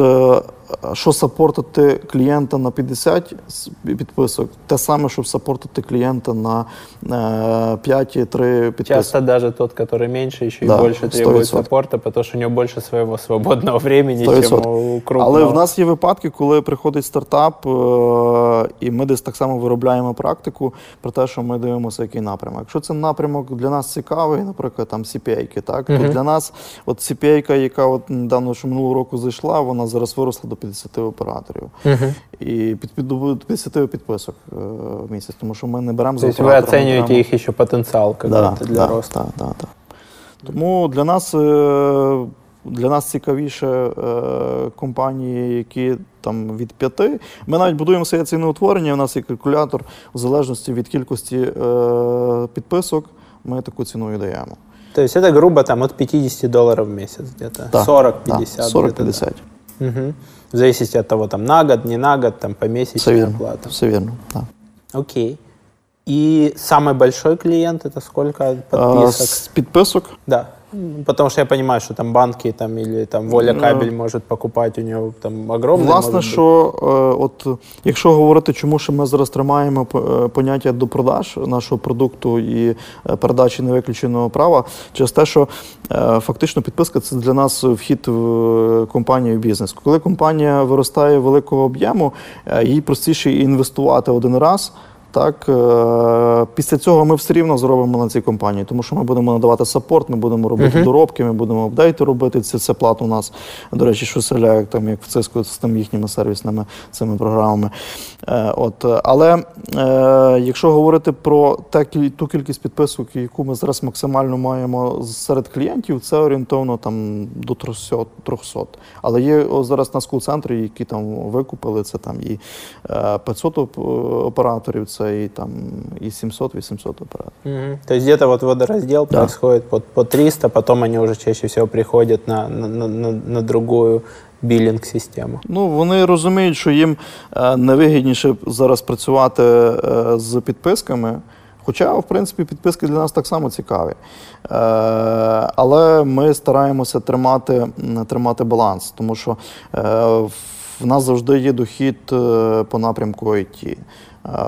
що сапортити клієнта на 50 підписок, те саме, щоб сапортити клієнта на 5-3 підписок. Часто даже тот, который меньше, еще Да, требует 100%. саппорта, потому что у него больше своего свободного времени, 100%. у крупного. Але в нас є випадки, коли приходить стартап, е, і ми десь так само виробляємо практику про те, що ми дивимося, який напрямок. Якщо це напрямок для нас цікавий, наприклад, там CPA, так то для нас, от CPA, яка от недавно що минулого року зайшла, вона зараз виросла до 50 операторів. Мгм. І під, під, до 50 підписок е, в місяць, тому що ми не беремо за есть ми оцениваете беремо- их еще потенциал да, для да, роста. Да, да, да. Тому для нас, е, для нас цікавіше е, компанії, які там від п'яти. Ми навіть будуємо своє ціноутворення, у нас є калькулятор в залежності від кількості підписок. Ми таку ціну і даємо. То есть это грубо там от 50 долларов в месяц где-то. Так, 40-50. так, где-то, 40-50. да. Мгм. В зависимости от того, там на год, не на год, там Все помесячная вірно. оплата. Все вірно. Так. Окей. И самый большой клиент это сколько Е, подписок? З підписок Да. Потому что я понимаю, что там банки там, или там Воля кабель может покупать, у него там огромный. Власне, що е, от якщо говорити, чому ж ми зараз тримаємо е, поняття до продаж нашого продукту і е, передачі невиключеного права, через те, що е, фактично підписка це для нас вхід в е, компанію в бізнес. Коли компанія виростає великого об'єму, їй простіше інвестувати один раз. Так, е, після цього ми все рівно зробимо на цій компанії, тому що ми будемо надавати саппорт, ми будемо робити доробки, ми будемо апдейти робити. Це, це плату у нас, до речі, що селяє, там як в Cisco з тим їхніми сервісними цими програмами. Е, от, але е, якщо говорити про те, ту кількість підписок, яку ми зараз максимально маємо серед клієнтів, це орієнтовно там до 300. 300. Але є о, зараз на скул-центрі, які там викупили, це там і е, 500 операторів, це і там і 700-800 операторів. Мгм. То есть где-то вот водораздел Да. происходит по, по 300, потом они уже чаще всего приходят на, на, на, на- другую биллинг-систему. Ну, вони розуміють, що їм е, невигідніше зараз працювати е, з підписками. Хоча, в принципі, підписки для нас так само цікаві. Е, але ми стараємося тримати, тримати баланс, тому що в нас завжди є дохід по напрямку IT.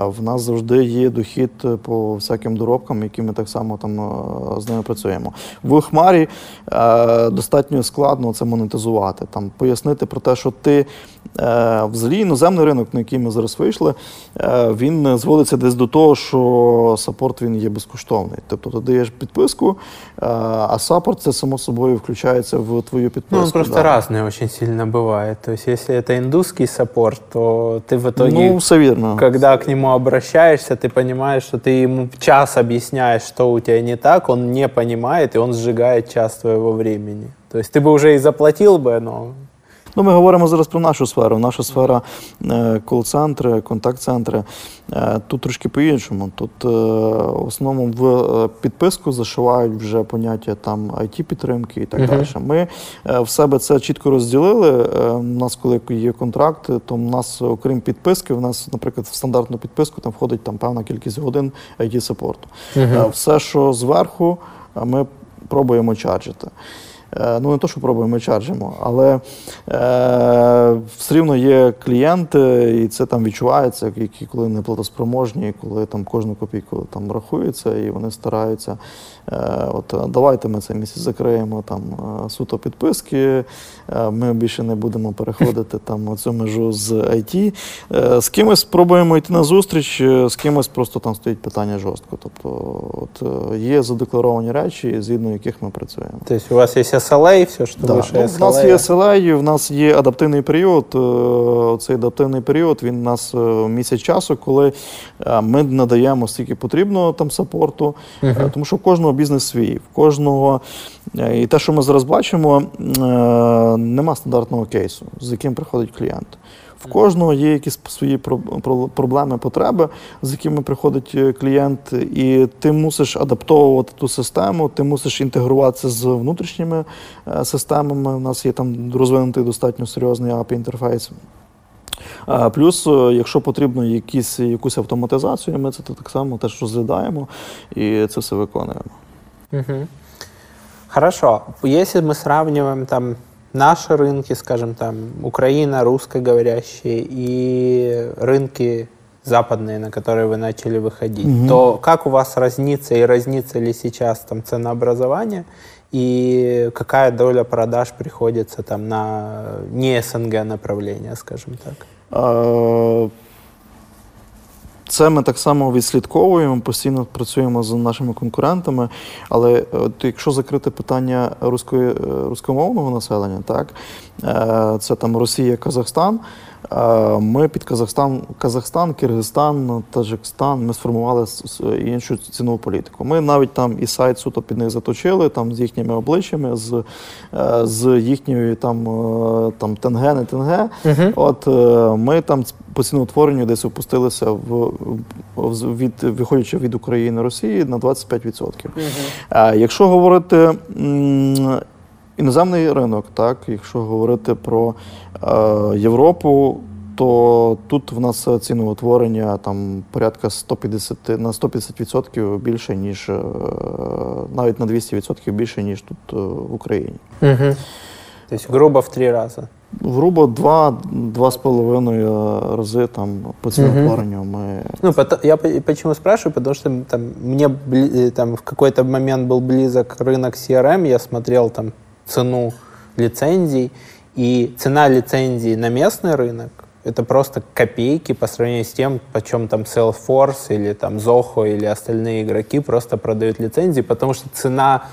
в нас завжди є дохід по всяким доробкам, які ми так само там е, з ними працюємо. В Хмарі е, достатньо складно це монетизувати, там пояснити про те, що ти е, взагалі іноземний ринок, на який ми зараз вийшли, він зводиться десь до того, що саппорт він є безкоштовний. Тобто ти даєш підписку, а саппорт це само собою включається в твою підписку. Ну, он просто да. разный очень сильно бывает. То есть, если это индусский саппорт, то ты в итоге, ну, все верно. когда к нему обращаешься, ты понимаешь, что ты ему в час объясняешь, что у тебя не так, он не понимает, и он сжигает час твоего времени. То есть ты бы уже и заплатил бы, но Ну, Ми говоримо зараз про нашу сферу. Наша сфера е, кол-центри, контакт-центри. Е, тут трошки по-іншому. Тут е, в основному в підписку зашивають вже поняття там it підтримки і так uh далі. Ми в себе це чітко розділили. У нас, коли є контракт, то в нас, окрім підписки, в нас, наприклад, в стандартну підписку там входить там певна кількість годин it саппорту uh Все, що зверху, ми пробуємо чарджити. Е, ну, не то, що пробуємо, ми чаржимо, але е, все рівно є клієнти, і це там відчувається, які коли не платоспроможні, коли там кожну копійку там рахується, і вони стараються. Е, от Давайте ми цей місяць закриємо там е, суто підписки, е, ми більше не будемо переходити там цю межу з IT. Е, з кимось спробуємо йти на зустріч, е, з кимось просто там стоїть питання жорстко. Тобто от, є задекларовані речі, згідно яких ми працюємо. Тобто у вас є SLA, все, що да. вище ну, SLA. У нас є SLA, в нас є адаптивний період. Е, цей адаптивний період він у нас е, місяць часу, коли е, ми надаємо стільки потрібно там сапорту, угу. тому що в кожного бізнес свій, в кожного. І те, що ми зараз бачимо, нема стандартного кейсу, з яким приходить клієнт. В кожного є якісь свої проблеми, потреби, з якими приходить е, клієнт, і ти мусиш адаптовувати ту систему, ти мусиш інтегруватися з внутрішніми е, системами. У нас є там розвинутий достатньо серйозний API інтерфейс. Плюс, е, якщо потрібно якісь, якусь автоматизацію, ми це так само теж розглядаємо і це все виконуємо. Угу. Хорошо. Если мы сравниваем там наши рынки, скажем, там, Украина, русскоговорящие, и рынки западные, на которые вы начали выходить, угу. то как у вас разнится и разнится ли сейчас там ценообразование, и какая доля продаж приходится там на не СНГ направление, скажем так? Це ми так само відслідковуємо, постійно працюємо з нашими конкурентами. Але от якщо закрити питання руської, е, руськомовного населення, так е, це там Росія, Казахстан. Е, ми під Казахстан, Казахстан, Киргизстан, Таджикстан ми сформували іншу цінову політику. Ми навіть там і сайт суто під них заточили, там з їхніми обличчями, з з їхньою там там тенге, не тенге. Угу. От ми там по ціноутворенню десь опустилися в від виходячи від України Росії на 25%. Угу. Якщо говорити іноземний ринок, так якщо говорити про е, Європу. То тут в нас ціноутворення там порядка 150 на 150% більше, ніж е, навіть на 200% більше, ніж тут е, в Україні. Угу. Тобто грубо в три рази. Грубо два-два с половиной разы там по ценоутворению угу. мы... Ну, я почему спрашиваю, потому что там, мне э, там, в какой-то момент был близок рынок CRM, я смотрел там цену лицензий, и цена лицензии на местный рынок это просто копейки по сравнению с тем, почем там Salesforce или там Zoho или остальные игроки просто продают лицензии, потому что цена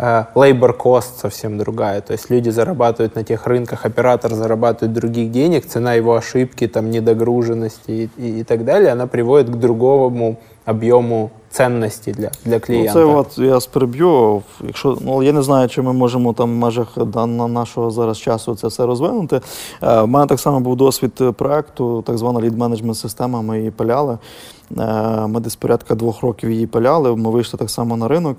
Э, labor cost совсем другая. То есть люди зарабатывают на тех рынках, оператор зарабатывает других денег, цена его ошибки, там, недогруженности и, и, и так далее, она приводит к другому об'єму цінності для для клієнта. Ну, це от я сприб'ю. Якщо ну я не знаю, чи ми можемо там в межах нашого зараз часу це все розвинути. У е, мене так само був досвід проекту, так звана лід менеджмент система. Ми її пиляли. Е, ми десь порядка двох років її пиляли, ми вийшли так само на ринок.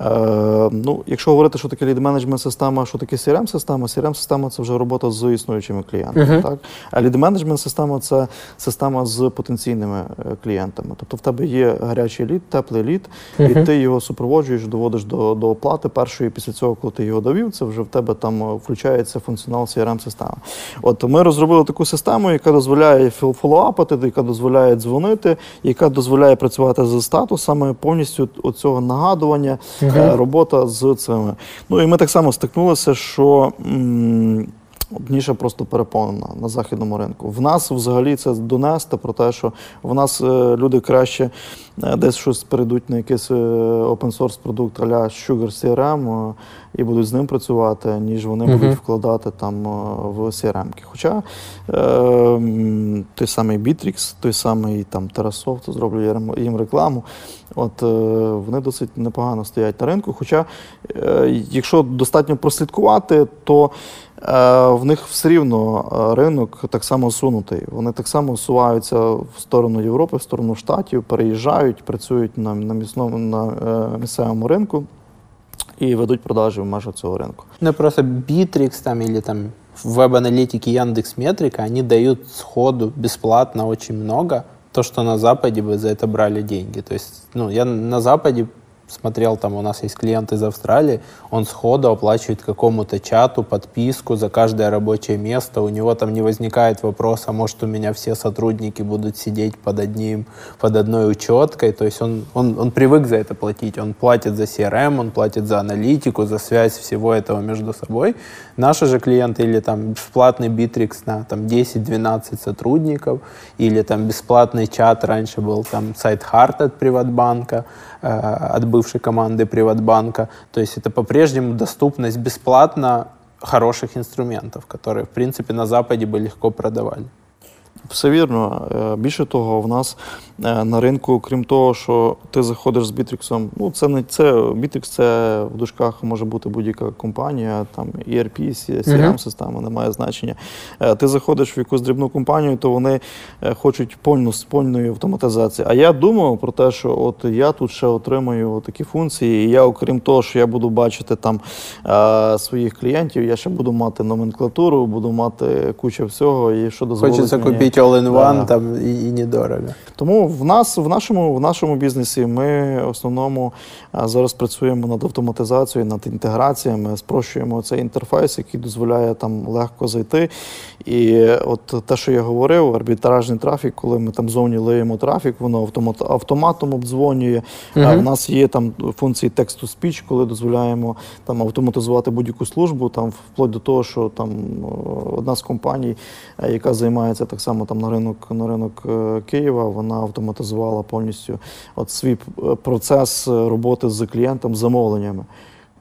Е, ну, Якщо говорити, що таке лід-менеджмент система, що таке crm система crm система це вже робота з існуючими клієнтами. Uh-huh. Так? А лід-менеджмент система це система з потенційними е, клієнтами. Тобто в тебе є гарячий лід, теплий лід, і ти його супроводжуєш, доводиш до до оплати першої. Після цього, коли ти його довів, це вже в тебе там включається функціонал crm системи От ми розробили таку систему, яка дозволяє фоллоуапити, яка дозволяє дзвонити, яка дозволяє працювати з статусами, повністю оцього нагадування, угу. робота з цими. Ну і ми так само стикнулися, що. М Ніша просто переповнена на західному ринку. В нас взагалі це донести про те, що в нас е, люди краще десь щось перейдуть на якийсь е, open source продукт а Sugar CRM і будуть з ним працювати, ніж вони uh-huh. будуть вкладати там в CRM. Хоча е, той самий Bittrex, той самий там Terrasoft, зроблю їм рекламу. От вони досить непогано стоять на ринку. Хоча, якщо достатньо прослідкувати, то Е, в них все рівно е, ринок так само сунутий. Вони так само всуваються в сторону Європи, в сторону Штатів, переїжджають, працюють на на, місному, на е, місцевому ринку і ведуть продажі в межах цього ринку. Ну просто Bittrex там или там веб-аналитики Яндекс.Метрика, они дают сходу бесплатно очень много, то, что на Западе вы за это брали деньги. То есть, ну, я на Западе смотрел, там у нас есть клиент из Австралии, он сходу оплачивает какому-то чату подписку за каждое рабочее место, у него там не возникает вопроса, может у меня все сотрудники будут сидеть под одним, под одной учеткой, то есть он, он, он привык за это платить, он платит за CRM, он платит за аналитику, за связь всего этого между собой. Наши же клиенты или там бесплатный Bittrex на там 10-12 сотрудников, или там бесплатный чат, раньше был там сайт Харт от Приватбанка, от бывшей команды Приватбанка. То есть это по-прежнему доступность бесплатно хороших инструментов, которые, в принципе, на Западе бы легко продавали. Все вірно. Е, більше того, в нас е, на ринку, крім того, що ти заходиш з Бітріксом, ну це не це Бітрікс, це в дужках може бути будь-яка компанія, там ERP, crm система немає значення. Е, ти заходиш в якусь дрібну компанію, то вони хочуть повну повної автоматизації. А я думав про те, що от я тут ще отримаю такі функції, і я, окрім того, що я буду бачити там своїх клієнтів, я ще буду мати номенклатуру, буду мати кучу всього, і що дозволить Хочеться мені купить all-in-one да. там і, і недорого. Тому в нас в нашому в нашому бізнесі ми в основному зараз працюємо над автоматизацією, над інтеграціями, спрощуємо цей інтерфейс, який дозволяє там легко зайти. І от те, що я говорив, арбітражний трафік, коли ми там зовні лиємо трафік, воно автомат, автоматом обдзвонює. Угу. А в нас є там функції тексту спіч, коли дозволяємо там автоматизувати будь-яку службу, там вплоть до того, що там одна з компаній, яка займається так само там на ринок на ринок е, Києва, вона автоматизувала повністю от свій е, процес роботи з клієнтом, замовленнями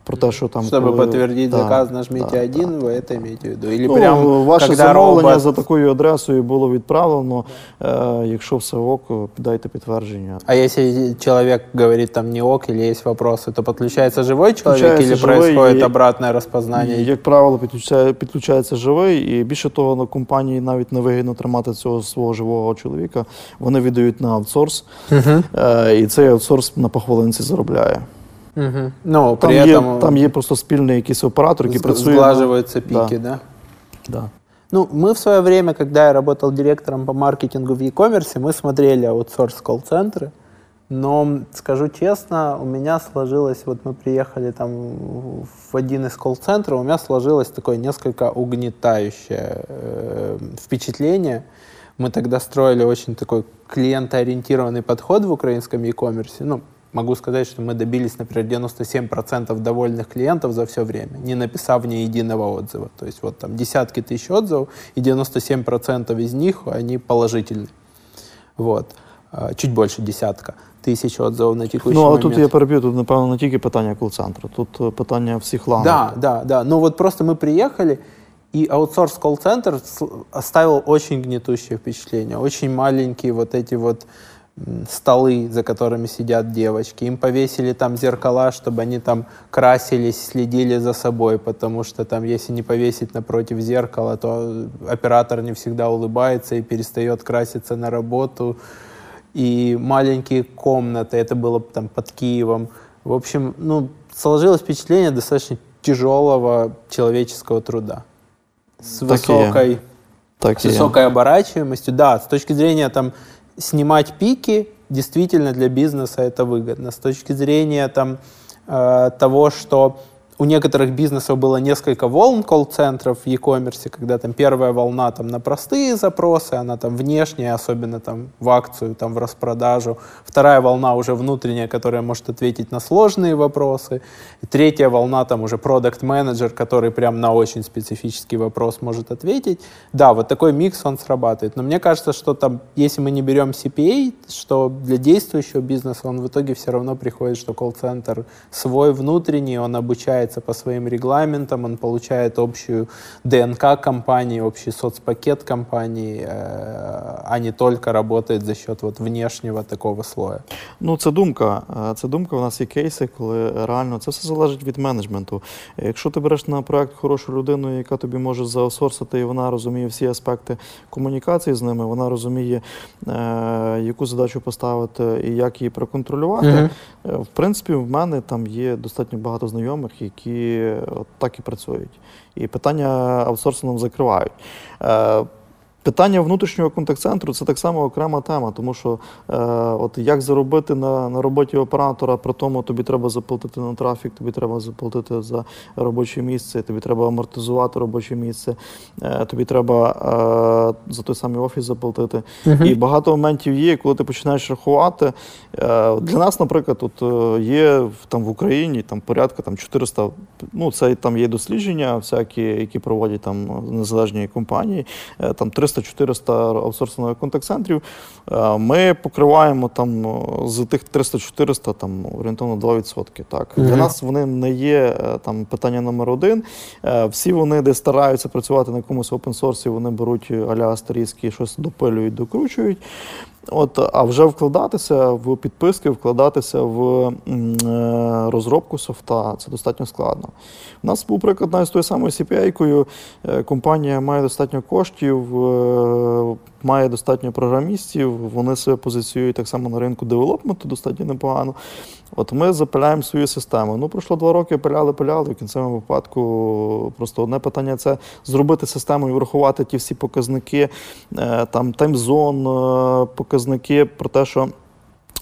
Про те, що там Чтобы коли... подтвердить да, заказ, нажмите да, один, да. вы это имеете в виду? Или ну, прям, ваше замовлення робот... за такою адресою було відправлено. Е, якщо все ок, дайте підтвердження. А якщо чоловік говорить там не ок, или є вопроси, то підключається живий чоловік, чи происходит і, обратне розпознання? Як правило, підключає, підключається живий, і більше того, на компанії навіть не вигідно тримати цього свого живого чоловіка. Вони віддають на аутсорс, uh е, і цей аутсорс на похвалинці заробляє. Угу. Ну, при там, этом... є, там є просто спільний якийсь оператор, який працює. Сглаживаются пики, да? Да. да. Ну, мы в свое время, когда я работал директором по маркетингу в e-commerce, мы смотрели аутсорс колл-центры, но, скажу честно, у меня сложилось, вот мы приехали там в один из колл-центров, у меня сложилось такое несколько угнетающее э, впечатление. Мы тогда строили очень такой клиентоориентированный подход в украинском e-commerce, ну, могу сказать, что мы добились, например, 97% довольных клиентов за все время, не написав ни единого отзыва. То есть вот там десятки тысяч отзывов, и 97% из них, они положительные. Вот. А, чуть больше десятка тисяч отзывів на текущий Ну, а тут я переб'ю, тут, напевно, не тільки питання кол-центру, тут э, питання всіх ланок. Да, да, да. Ну вот просто мы приехали, и аутсорс колл-центр оставил очень гнетущее впечатление. Очень маленькие вот эти вот столы, за которыми сидят девочки. Им повесили там зеркала, чтобы они там красились, следили за собой, потому что там, если не повесить напротив зеркала, то оператор не всегда улыбается и перестает краситься на работу. И маленькие комнаты, это было там под Киевом. В общем, ну, сложилось впечатление достаточно тяжелого человеческого труда. С так высокой, так с высокой оборачиваемостью. Да, с точки зрения там снимать пики, действительно для бизнеса это выгодно. С точки зрения там, э, того, что у некоторых бизнесов было несколько волн колл-центров в e-commerce, когда там первая волна там на простые запросы, она там внешняя, особенно там в акцию, там в распродажу. Вторая волна уже внутренняя, которая может ответить на сложные вопросы. И третья волна там уже продукт-менеджер, который прям на очень специфический вопрос может ответить. Да, вот такой микс, он срабатывает. Но мне кажется, что там, если мы не берем CPA, что для действующего бизнеса он в итоге все равно приходит, что колл-центр свой внутренний, он обучает обучается по своим регламентам, он получает общую ДНК компании, общий соцпакет компании, э, а не только работает за счет вот внешнього такого слоя. Ну, це думка. Е, це думка. У нас є кейси, коли реально це все залежить від менеджменту. Якщо ти береш на проект хорошу людину, яка тобі може заосорсити, і вона розуміє всі аспекти комунікації з ними, вона розуміє, е, яку задачу поставити і як її проконтролювати. -hmm. В принципі, в мене там є достатньо багато знайомих, які от так і працюють. І питання аутсорсингом закривають. Питання внутрішнього контакт-центру це так само окрема тема, тому що е, от як заробити на на роботі оператора, при тому тобі треба заплатити на трафік, тобі треба заплатити за робоче місце, тобі треба амортизувати робоче місце, е, тобі треба е, за той самий офіс заплатити. Uh І багато моментів є, коли ти починаєш рахувати. Е, Для нас, наприклад, тут е, є там в Україні там порядка там 400, ну це там є дослідження, всякі, які проводять там незалежні компанії, е, там 300 300-400 аутсорсингових контакт-центрів. Е, ми покриваємо там з тих 300-400 там орієнтовно 2%. Так. Для нас вони не є е, там питання номер один. Е, всі вони де стараються працювати на якомусь опенсорсі, вони беруть аля астерійські, щось допилюють, докручують. От, А вже вкладатися в підписки, вкладатися в е, розробку софта це достатньо складно. У нас був приклад з тою самою CPI-кою. Е, компанія має достатньо коштів, е, має достатньо програмістів, вони себе позиціюють так само на ринку девелопменту достатньо непогано. От ми запиляємо свою систему. Ну, пройшло два роки, пиляли, пиляли. В кінцевому випадку просто одне питання це зробити систему і врахувати ті всі показники, е, там таймзон, е, показники про те, що.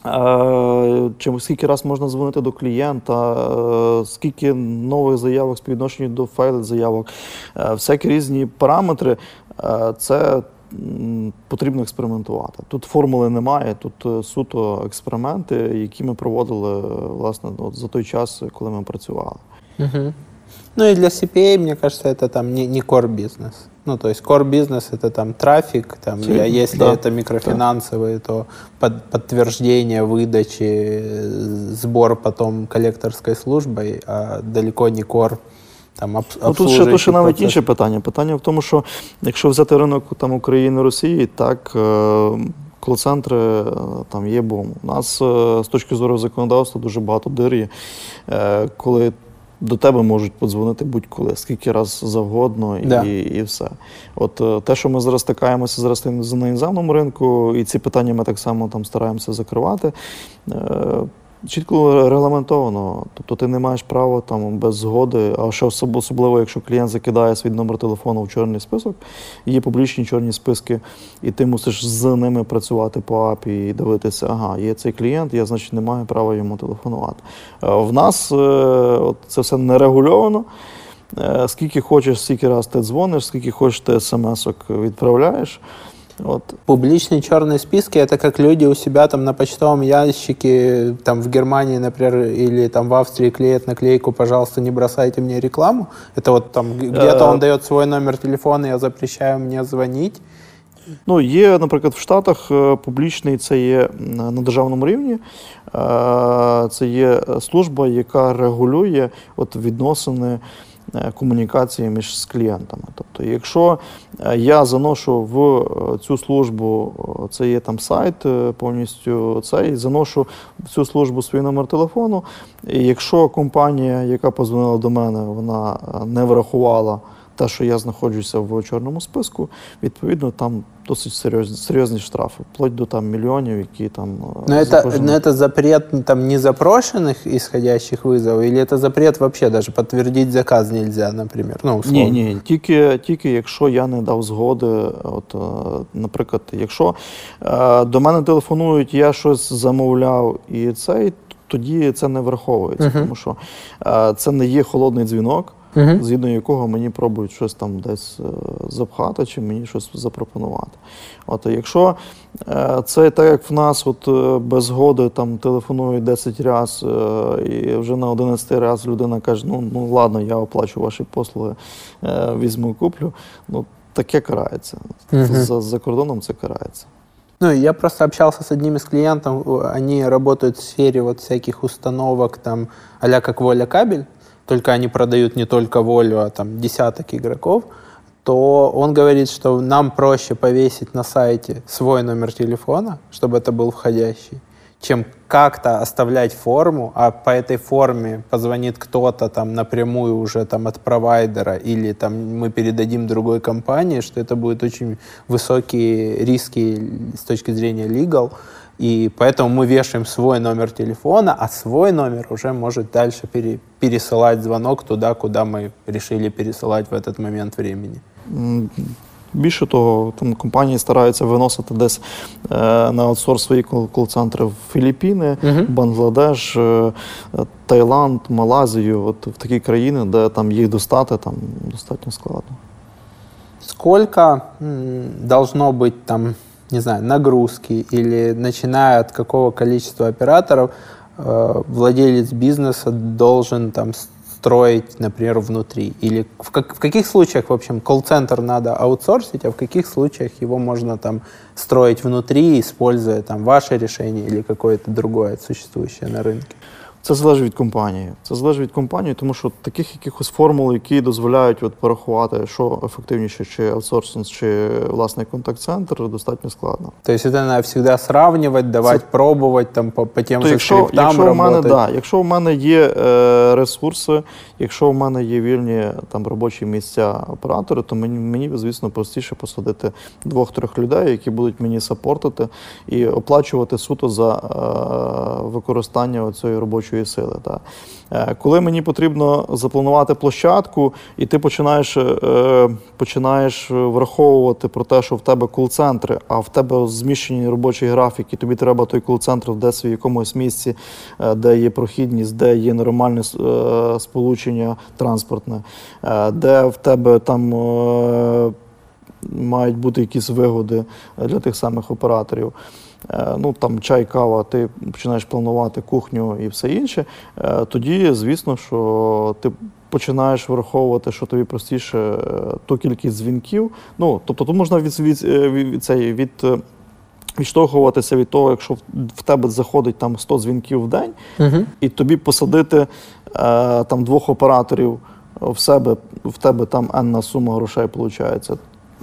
Е, чим скільки раз можна дзвонити до клієнта, скільки нових заявок співвідношенню до файлів заявок, всякі різні параметри, це потрібно експериментувати. Тут формули немає, тут е, суто експерименти, які ми проводили власне от за той час, коли ми працювали. Угу. Ну и для CPA, мне кажется, это там не, не core бизнес. Ну, то есть core бизнес это там трафик, там, а если да. это микрофинансовые, да. то под, подтверждение выдачи, сбор потом коллекторской службой, а далеко не core там ну, Тут ще, тут ще навіть інше питання. Питання в тому, що якщо взяти ринок там України Росії, так е, кол-центри е, там є бум. У нас е, з точки зору законодавства дуже багато дир є, коли до тебе можуть подзвонити будь-коли, скільки раз завгодно, і да. і, все. От те, що ми зараз стикаємося зараз на іноземному ринку, і ці питання ми так само там стараємося закривати. Чітко регламентовано, тобто ти не маєш права там без згоди, а ще особливо, якщо клієнт закидає свій номер телефону в чорний список, є публічні чорні списки, і ти мусиш з ними працювати по АПІ і дивитися, ага, є цей клієнт, я значить не маю права йому телефонувати. Е, в нас е, от, це все не регульовано. Е, скільки хочеш, скільки раз ти дзвониш, скільки хочеш, ти смс-ок відправляєш. Вот. Публичные черные списки это как люди у себя там на почтовом ящике, там в Германии, например, или там в Австрии клеят наклейку, пожалуйста, не бросайте мне рекламу. Это вот там где-то он дает свой номер телефона, я запрещаю мне звонить. Ну, є, наприклад, в Штатах публічний це є на державному рівні. Це є служба, яка регулює от відносини. Е, комунікації між з клієнтами. Тобто, якщо е, я заношу в е, цю службу, це є там сайт повністю цей, заношу в цю службу свій номер телефону, і якщо компанія, яка позвонила до мене, вона не врахувала те, що я знаходжуся в чорному списку, відповідно там досить серйозні, серйозні штрафи, вплоть до там мільйонів, які там е, Но за это, кожен- но это запрет ну, там незапрошенных исходящих вызовов, или это запрет вообще даже подтвердить заказ нельзя, например? Ну, условно. Ні, ні, тільки, тільки якщо я не дав згоди, от, е, наприклад, якщо е, до мене телефонують, я щось замовляв і цей, тоді це не враховується, Мгм. тому що е, це не є холодний дзвінок, Мгм. згідно якого мені пробують щось там десь е, запхати чи мені щось запропонувати. От, якщо е, це так, як в нас от, е, без згоди там телефонують 10 разів, і вже на 11 раз людина каже, ну, ну ладно, я оплачу ваші послуги, візьму, куплю, ну таке карається. Мгм. За, за кордоном це карається. Ну, я просто общался с одним из клиентов, они работают в сфере вот всяких установок, там, а как Воля кабель, только они продают не только Волю, а там десяток игроков, то он говорит, что нам проще повесить на сайте свой номер телефона, чтобы это был входящий, чем как-то оставлять форму, а по этой форме позвонит кто-то там напрямую уже там от провайдера или там мы передадим другой компании, что это будет очень высокие риски с точки зрения legal, и поэтому мы вешаем свой номер телефона, а свой номер уже может дальше пере- пересылать звонок туда, куда мы решили пересылать в этот момент времени. М, Більше того, там компанії стараються виносити десь е, на аутсорс свої кол- кол-центри в Філіппіни, Мгм. Бангладеш, е, е, Таїланд, Малайзію, от в такі країни, де там їх достати там достатньо складно. Сколько м, должно быть там, не знаю, нагрузки или начиная от какого количества операторов э, владелец бизнеса должен там строить, например, внутри? Или в, как- в каких случаях, в общем, колл-центр надо аутсорсить, а в каких случаях его можно там строить внутри, используя там ваше решение или какое-то другое существующее на рынке? Це залежить від компанії. Це залежить від компанії, тому що таких якихось формул, які дозволяють от порахувати, що ефективніше, чи аутсорсинг, чи власний контакт-центр, достатньо складно. То есть это надо всегда сравнивать, давать пробовать там по, по тем То же якщо, скриптам якщо, в мене, да, якщо в мене є е, ресурси, якщо в мене є вільні там робочі місця оператори, то мені, мені звісно простіше посадити двох-трьох людей, які будуть мені сапортити і оплачувати суто за е, використання цієї робочої сили. Та. Е, коли мені потрібно запланувати площадку, і ти починаєш, е, починаєш враховувати про те, що в тебе кол-центри, а в тебе зміщені робочі графіки, тобі треба той кол-центр десь в якомусь місці, е, де є прохідність, де є нормальне е, сполучення транспортне, е, де в тебе там е, мають бути якісь вигоди для тих самих операторів. Е, Ну там чай, кава, ти починаєш планувати кухню і все інше. е, Тоді, звісно, що ти починаєш враховувати, що тобі простіше е, ту кількість дзвінків. Ну тобто, тут можна від, від, від, цей, від відштовхуватися від того, якщо в- тебе заходить там 100 дзвінків в день, Мгм. і тобі посадити е, там двох операторів в себе, в тебе там енна сума грошей виходить.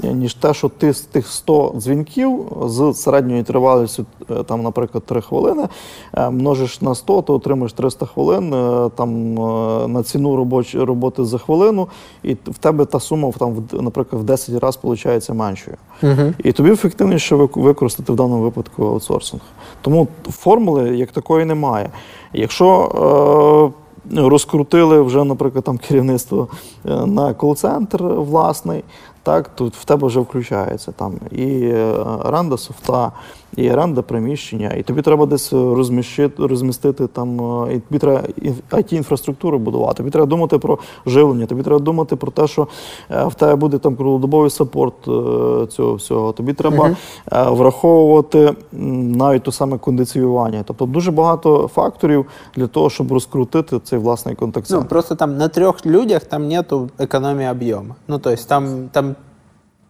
Ніж те, що ти з тих 100 дзвінків з середньою тривалістю, е, там, наприклад, 3 хвилини, е, множиш на 100, то отримаєш 300 хвилин е, там, е, на ціну робоч, роботи за хвилину, і в тебе та сума, там, наприклад, в 10 разів виходить меншою. Мгм. І тобі ефективніше використати в даному випадку аутсорсинг. Тому формули як такої немає. Якщо е, розкрутили вже, наприклад, там керівництво е, на кол-центр власний, так, тут в тебе вже включається там і е, оренда софта, і оренда приміщення, і тобі треба десь розміщити, розмістити там, е, і тобі треба it інфраструктуру будувати. Тобі треба думати про живлення, тобі треба думати про те, що е, в тебе буде там круглодобовий саппорт е, цього всього. Тобі треба е, враховувати навіть то саме кондиціювання. Тобто дуже багато факторів для того, щоб розкрутити цей власний Ну, контакт-центр. просто там на трех людях там нету экономии объема. Ну, то есть там, там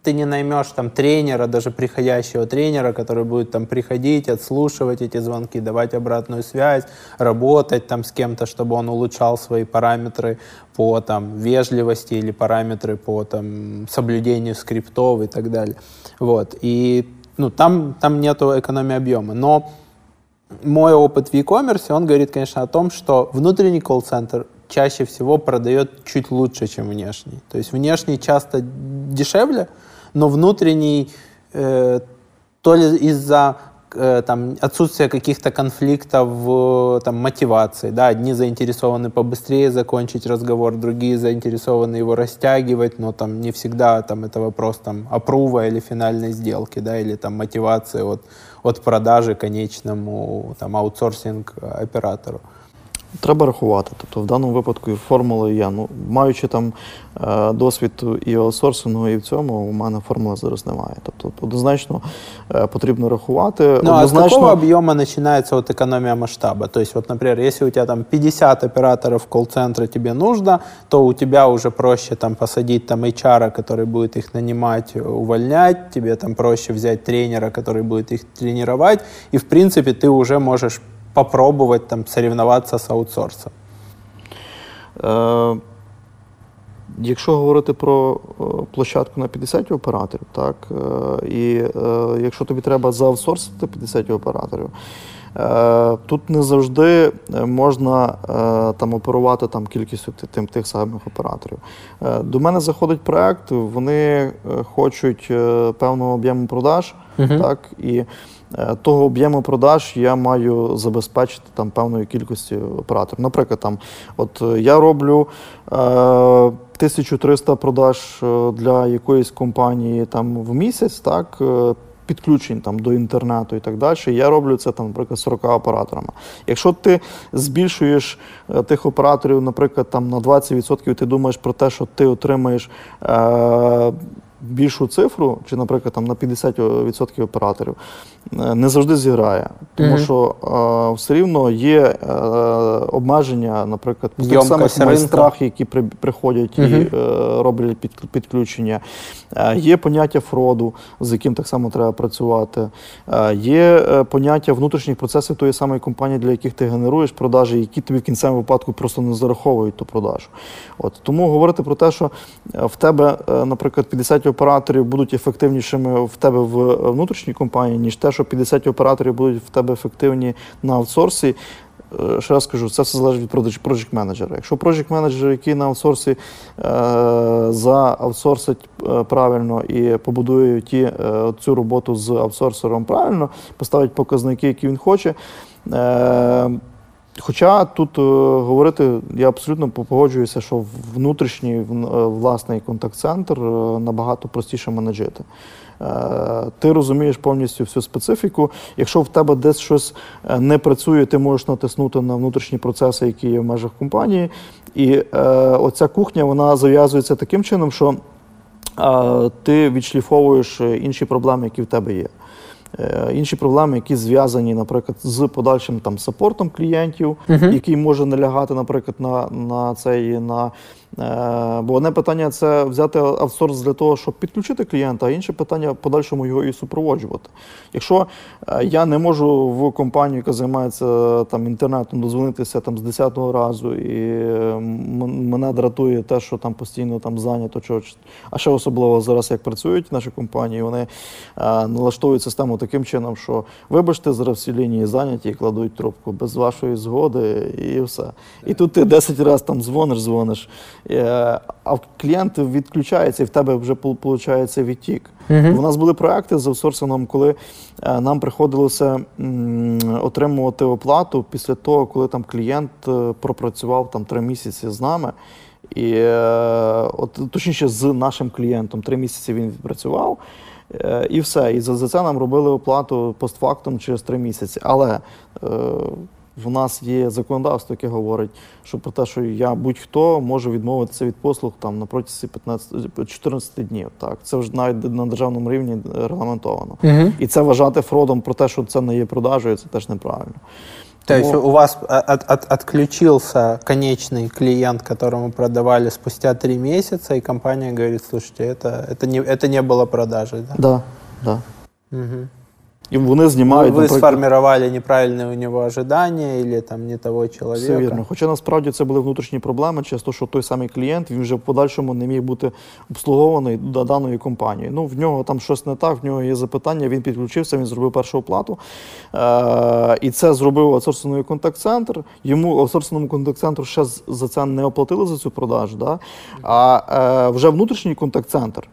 ты не наймешь там тренера, даже приходящего тренера, который будет там приходить, отслушивать эти звонки, давать обратную связь, работать там с кем-то, чтобы он улучшал свои параметры по там вежливости или параметры по там соблюдению скриптов и так далее. Вот. И ну, там, там нету экономии объема. Но мой опыт в e-commerce, он говорит, конечно, о том, что внутренний колл-центр чаще всего продает чуть лучше, чем внешний. То есть внешний часто дешевле, но внутренний э, то ли из-за Э, там, отсутствие каких-то конфликтов там, мотивации. Да? Одни заинтересованы побыстрее закончить разговор, другие заинтересованы его растягивать, но там, не всегда там, это вопрос там, опрува или финальной сделки, да? или там, мотивации от, от продажи конечному там, аутсорсинг-оператору. Треба рахувати. Тобто в даному випадку формула є. Ну, маючи там е, досвід і аутсорсингу, і в цьому, у мене формули зараз немає. Тобто однозначно е, потрібно рахувати. Ну, однозначно... а с какого объема начинается вот экономия масштаба? То есть, вот, например, если у тебя там 50 операторов колл-центра тебе нужно, то у тебя уже проще там посадить там HR, который будет их нанимать, увольнять, тебе там проще взять тренера, который будет их тренировать, и в принципе ты уже можешь попробовать там соревноваться з аутсорсом? Е, Якщо говорити про е, площадку на 50 операторів, так, е, і е, якщо тобі треба зааутсорсити 50 операторів, е, тут не завжди можна е, там оперувати там кількістю тим, тих самих операторів. До мене заходить проект, вони хочуть певного об'єму продаж, uh так, і того об'єму продаж я маю забезпечити там певною кількістю операторів. Наприклад, там, от е, я роблю е, 1300 продаж е, для якоїсь компанії там в місяць, так. Підключень там до інтернету і так далі. Я роблю це там, наприклад, 40 операторами. Якщо ти збільшуєш тих операторів, наприклад, там на 20%, ти думаєш про те, що ти отримаєш е, більшу цифру, чи, наприклад, там на 50% операторів, е, не завжди зіграє. Тому mm-hmm. що е, все рівно є е, обмеження, наприклад, по тих самих майстрах, які при, приходять mm-hmm. і е, роблять під, підключення. Е, є поняття фроду, з яким так само треба працювати. Е, є поняття внутрішніх процесів тої самої компанії, для яких ти генеруєш продажі, які тобі в кінцевому випадку просто не зараховують ту продажу. От Тому говорити про те, що в тебе, наприклад, 50 операторів будуть ефективнішими в тебе в внутрішній компанії, ніж те, що 50 операторів будуть в тебе ефективні на аутсорсі. Е, ще раз кажу, це все залежить від project менеджера. Якщо project менеджер, який на аутсорсі е, зааутсорсить е, правильно і побудує ті, е, цю роботу з аутсорсером правильно, поставить показники, які він хоче. Е, Хоча тут е, говорити, я абсолютно погоджуюся, що внутрішній е, власний контакт-центр е, набагато простіше менеджити. Ти розумієш повністю всю специфіку. Якщо в тебе десь щось не працює, ти можеш натиснути на внутрішні процеси, які є в межах компанії. І оця кухня вона зав'язується таким чином, що ти відшліфовуєш інші проблеми, які в тебе є. Е, інші проблеми, які зв'язані, наприклад, з подальшим там сапортом клієнтів, uh який може налягати, наприклад, на на цей на бо одне питання це взяти аутсорс для того, щоб підключити клієнта, а інше питання подальшому його і супроводжувати. Якщо е, я не можу в компанію, яка займається там інтернетом, дозвонитися там з 10-го разу, і мене дратує те, що там постійно там зайнято, а ще особливо зараз, як працюють наші компанії, вони е, налаштовують систему таким чином, що вибачте, зараз всі лінії зайняті і кладуть трубку без вашої згоди, і все. І тут ти 10 разів дзвониш, дзвониш. Е, а клієнт відключається і в тебе вже виходить відтік. Uh-huh. У нас були проекти з аутсорсингом, коли е, нам приходилося отримувати оплату після того, коли там клієнт е, пропрацював там три місяці з нами. І от точніше з нашим клієнтом три місяці він відпрацював. І все. І за, за це нам робили оплату постфактом через три місяці. Але в нас є законодавство, яке говорить, що про те, що я будь-хто може відмовитися від послуг там на протязі 15 14 днів. Так, це вже навіть на державному рівні регламентовано. Угу. І це вважати фродом про те, що це не є продажею, це теж неправильно. То есть у вас от, от, отключился конечный клиент, которому продавали спустя три месяца, и компания говорит, слушайте, это, это, не, это не было продажей, да? Да, да. Угу. І вони знімають Вы наприклад, сформировали неправильные у него ожидания или там не того человека. Все вірно. Хоча насправді це були внутрішні проблеми, через те, що той самий клієнт він вже в подальшому не міг бути обслугований до даної компанії. Ну, в нього там щось не так, в нього є запитання, він підключився, він зробив першу оплату. Е- і це зробив аутсорсинговий контакт-центр. Йому аутсорсинговому контакт-центру ще за це не оплатили за цю продажу. Да? А е- вже внутрішній контакт-центр.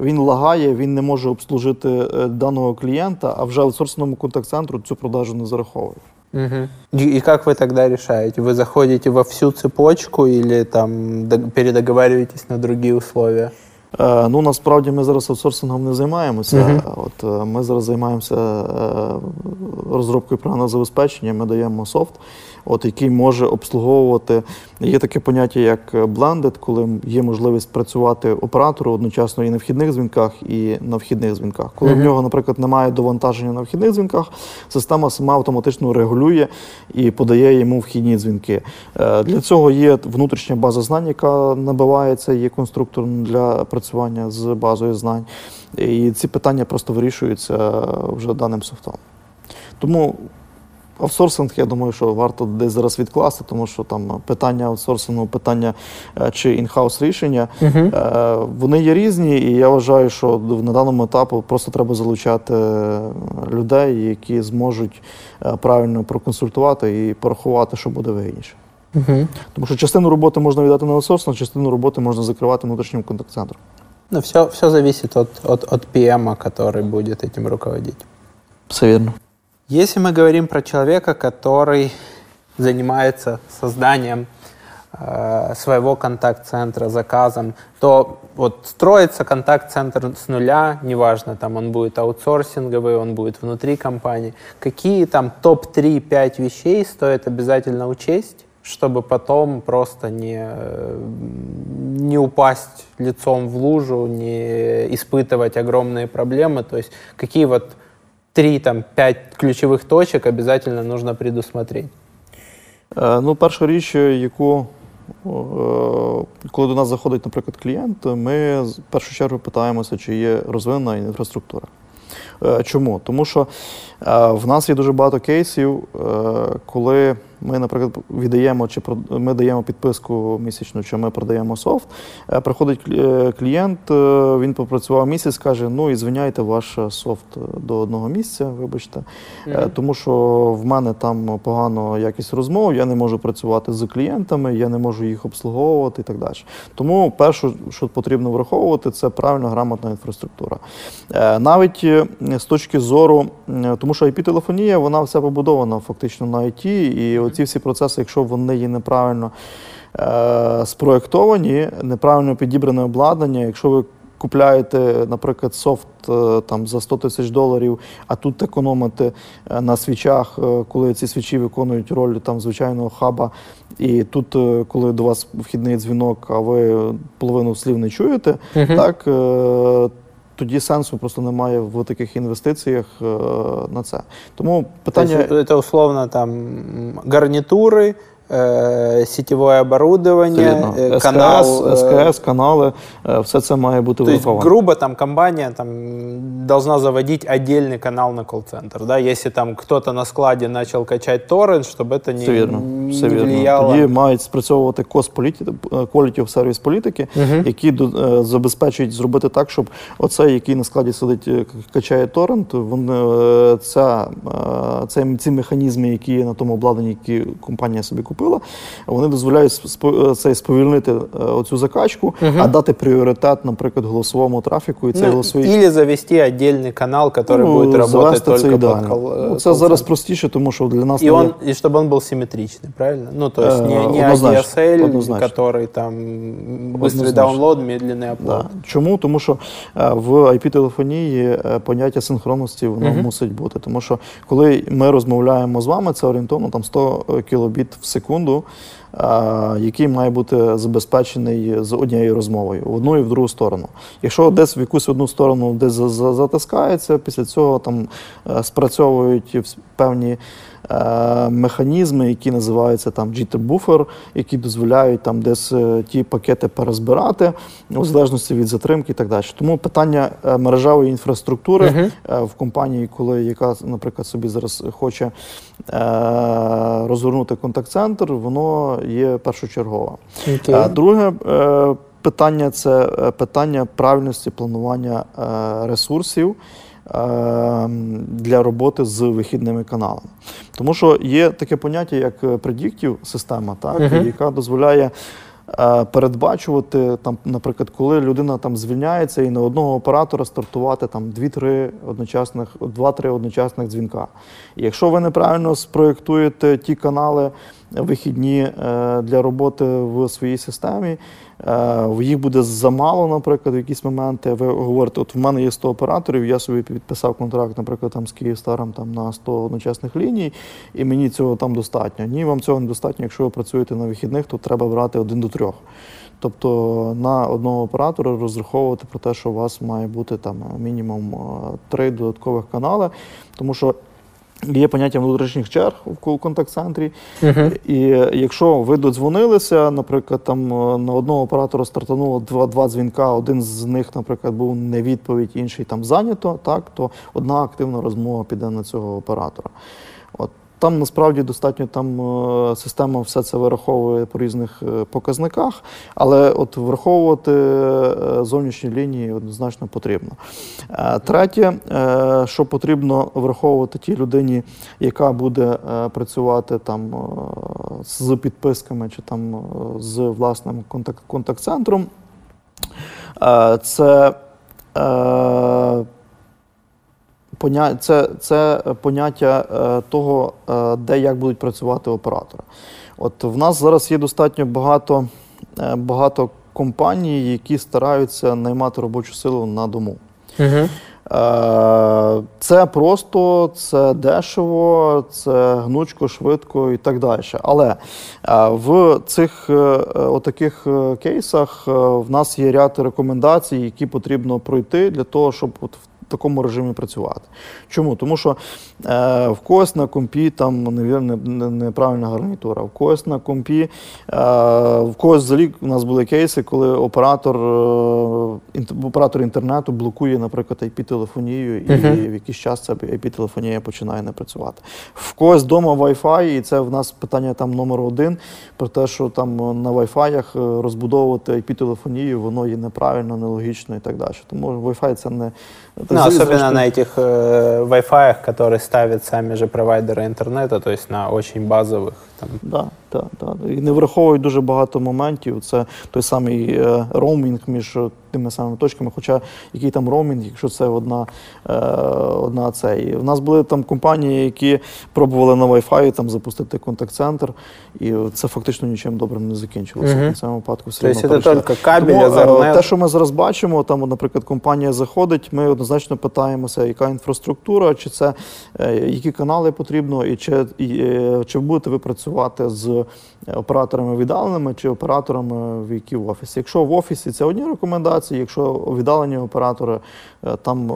Він лагає, він не може обслужити е, даного клієнта, а вже аутсорсинговому контакт-центру цю продажу не зараховує. Мгм. И, как вы тогда решаете? Вы заходите во всю цепочку или там дог- передоговариваетесь на другие условия? Е, Ну насправді ми зараз аутсорсингом не займаємося. Мгм. От е, ми зараз займаємося е, розробкою програмного забезпечення. Ми даємо софт, от який може обслуговувати. Є таке поняття як blended, коли є можливість працювати оператору одночасно і на вхідних дзвінках, і на вхідних дзвінках. Коли Мгм. в нього, наприклад, немає довантаження на вхідних дзвінках, система сама автоматично регулює і подає йому вхідні дзвінки. Е, Для цього є внутрішня база знань, яка набивається, є конструктором для працювання з базою знань. І ці питання просто вирішуються вже даним софтом. Тому аутсорсинг, я думаю, що варто десь зараз відкласти, тому що там питання аутсорсингу, питання е, чи інхаус рішення, е, вони є різні, і я вважаю, що на даному етапу просто треба залучати е, людей, які зможуть правильно проконсультувати і порахувати, що буде вигідніше. Мгм. Тому що частину роботи можна віддати на аутсорсинг, частину роботи можна закривати внутрішнім контакт-центром. Ну, все, все зависит от, от, от PM, который будет этим руководить. Все вірно. Если мы говорим про человека, который занимается созданием э, своего контакт-центра, заказом, то вот строится контакт-центр с нуля, неважно, там он будет аутсорсинговый, он будет внутри компании. Какие там топ-3-5 вещей стоит обязательно учесть, чтобы потом просто не, не упасть лицом в лужу, не испытывать огромные проблемы. То есть какие вот три, там, пять ключових точок обязательно нужно предусмотреть. Е, Ну, перша річ, яку е, коли до нас заходить, наприклад, клієнт, ми в першу чергу питаємося, чи є розвинена інфраструктура. Е, Чому? Тому що в нас є дуже багато кейсів, коли ми, наприклад, віддаємо чи ми даємо підписку місячну, чи ми продаємо софт. е, Приходить е, клієнт, е, він попрацював місяць, каже: ну і звиняйте ваш софт до одного місця, вибачте, Е, тому що в мене там погано якість розмов, я не можу працювати з клієнтами, я не можу їх обслуговувати і так далі. Тому перше, що потрібно враховувати, це правильно грамотна інфраструктура. Навіть з точки зору, тому що IP-телефонія, вона вся побудована фактично на IT, і оці всі процеси, якщо вони є неправильно е, спроєктовані, неправильно підібране обладнання, якщо ви купляєте, наприклад, софт е, там за 100 тисяч доларів, а тут економите е, на свічах, е, коли ці свічі виконують роль там звичайного хаба, і тут, коли до вас вхідний дзвінок, а ви половину слів не чуєте, так. е, Тоді сенсу просто немає в таких інвестиціях е, на це. Тому То питання це, це условно там м, гарнитуры, э, сетевое Це оборудование, вірно. э, СКС, канал. э, СКС, канали, е, все це має бути То есть, враховано. грубо, там компания там, должна заводить отдельный канал на колл-центр. Да? Если там кто-то на складе начал качать торрент, чтобы это не, Все вірно. не Все вірно. влияло. Тоді мають спрацьовувати кост політі- е, quality of service політики, які до- е, забезпечують зробити так, щоб оцей, який на складі сидить, е, к- качає торрент, вони, е, ця, е, цей, ці механізми, які є на тому обладнанні, які компанія собі купила, вони дозволяють спо- е, цей сповільнити е, оцю закачку, а дати пріоритет, наприклад, голосовому трафіку, і цей Ну, голосовий Или завести отдельный канал, который Ну, будет работать завести только це под ідеально. колл- Ну, э, це зараз колл-центр. простіше, тому що для нас И, не он, є- и чтобы он был симметричный, правильно? Ну, то есть Э, не, не однозначно, ADSL, однозначно. который там быстрый Однозначно. даунлод, медленный оплот. Да. Чому? Тому що е, в IP-телефонії е, поняття синхронності воно Мгм. мусить бути. Тому що коли ми розмовляємо з вами, це орієнтовно там 100 кілобіт в секунду, е, який має бути забезпечений з однією розмовою в одну і в другу сторону. Якщо десь в якусь одну сторону десь за- за- затискається, після цього там е, спрацьовують певні механізми, які називаються там jitter buffer, які дозволяють там десь е, ті пакети перезбирати у залежності від затримки і так далі. Тому питання е, мережевої інфраструктури е, в компанії, коли яка, наприклад, собі зараз хоче е, розгорнути контакт-центр, воно є першочергове. Е, Друге е, питання це е, питання правильності планування е, ресурсів е, для роботи з вихідними каналами. Тому що є таке поняття, як предіктів система, так, Мгм. яка дозволяє. е, Передбачувати там, наприклад, коли людина там звільняється і на одного оператора стартувати там 2-3 одночасних, 2-3 одночасних дзвінка. І якщо ви неправильно спроєктуєте ті канали вихідні е, для роботи в своїй системі, е, їх буде замало, наприклад, в якісь моменти. Ви говорите, от в мене є 100 операторів, я собі підписав контракт, наприклад, там з Київстаром там на 100 одночасних ліній, і мені цього там достатньо. Ні, вам цього недостатньо. Якщо ви працюєте на вихідних, то треба брати один до трьох. Тобто на одного оператора розраховувати про те, що у вас має бути там мінімум е, три додаткових канали, тому що є поняття внутрішніх черг в контакт-центрі. Мгм. І якщо ви додзвонилися, наприклад, там е, на одного оператора стартануло два, два дзвінка, один з них, наприклад, був не відповідь, інший там зайнято, так, то одна активна розмова піде на цього оператора. Там насправді достатньо там е, система все це вираховує по різних е, показниках, але от враховувати е, зовнішні лінії однозначно потрібно. Третє, що потрібно враховувати тій людині, яка буде працювати там з підписками чи там з власним контакт- контакт-центром, це поня... це, це поняття е, того, е, де як будуть працювати оператори. От в нас зараз є достатньо багато, е, багато компаній, які стараються наймати робочу силу на дому. Е, Це просто, це дешево, це гнучко, швидко і так далі. Але в цих отаких кейсах в нас є ряд рекомендацій, які потрібно пройти для того, щоб от в такому режимі працювати. Чому? Тому що е, в когось на компі там неправильна гарнітура, в когось на компі, е, в когось взагалі у нас були кейси, коли оператор, е, оператор інтернету блокує, наприклад, IP-телефонію, і Мгм. в якийсь час ця IP-телефонія починає не працювати. В когось вдома Wi-Fi, і це в нас питання там номер один про те, що там на Wi-Fi е, розбудовувати IP-телефонію, воно є неправильно, нелогічно і так далі. Тому Wi-Fi це не Ну, Зрештою- особенно на этих э, Wi-Fi, которые ставят сами же провайдеры интернета, то есть на очень базовых. Там. Да, да, да. І не враховують дуже багато моментів. Це той самий е, роумінг між тими самими точками. Хоча який там роумінг, якщо це одна, е, одна це. І в нас були там компанії, які пробували на Wi-Fi там запустити контакт-центр, і це фактично нічим добрим не закінчилося. Мгм. В цьому випадку все То есть одно это перейшли. кабель, Тому, е, те, що ми зараз бачимо, там, наприклад, компанія заходить, ми однозначно питаємося, яка інфраструктура, чи це які канали потрібно, і чи, і, чи будете ви працювати з операторами віддаленими чи операторами, в які в офісі. Якщо в офісі це одні рекомендації, якщо віддалені оператори, е, там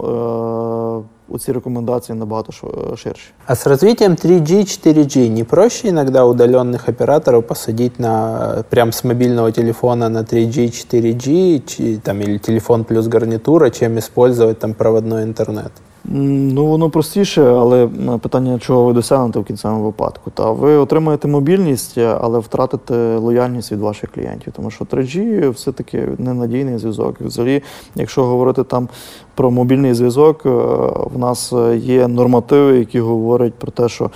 е, оці рекомендації набагато шо- ширші. А с развитием 3G, 4G не проще иногда удаленных операторов посадить на э, прям с мобильного телефона на 3G, 4G чи- там, или телефон плюс гарнитура, чем использовать там проводной интернет? М, Ну, воно простіше, але питання, чого ви досягнете в кінцевому випадку. Та ви отримаєте мобільність, е, але втратите лояльність від ваших клієнтів. Тому що 3G все-таки ненадійний зв'язок. Взагалі, якщо говорити там про мобільний зв'язок, е, в нас е, є нормативи, які говорять про те, що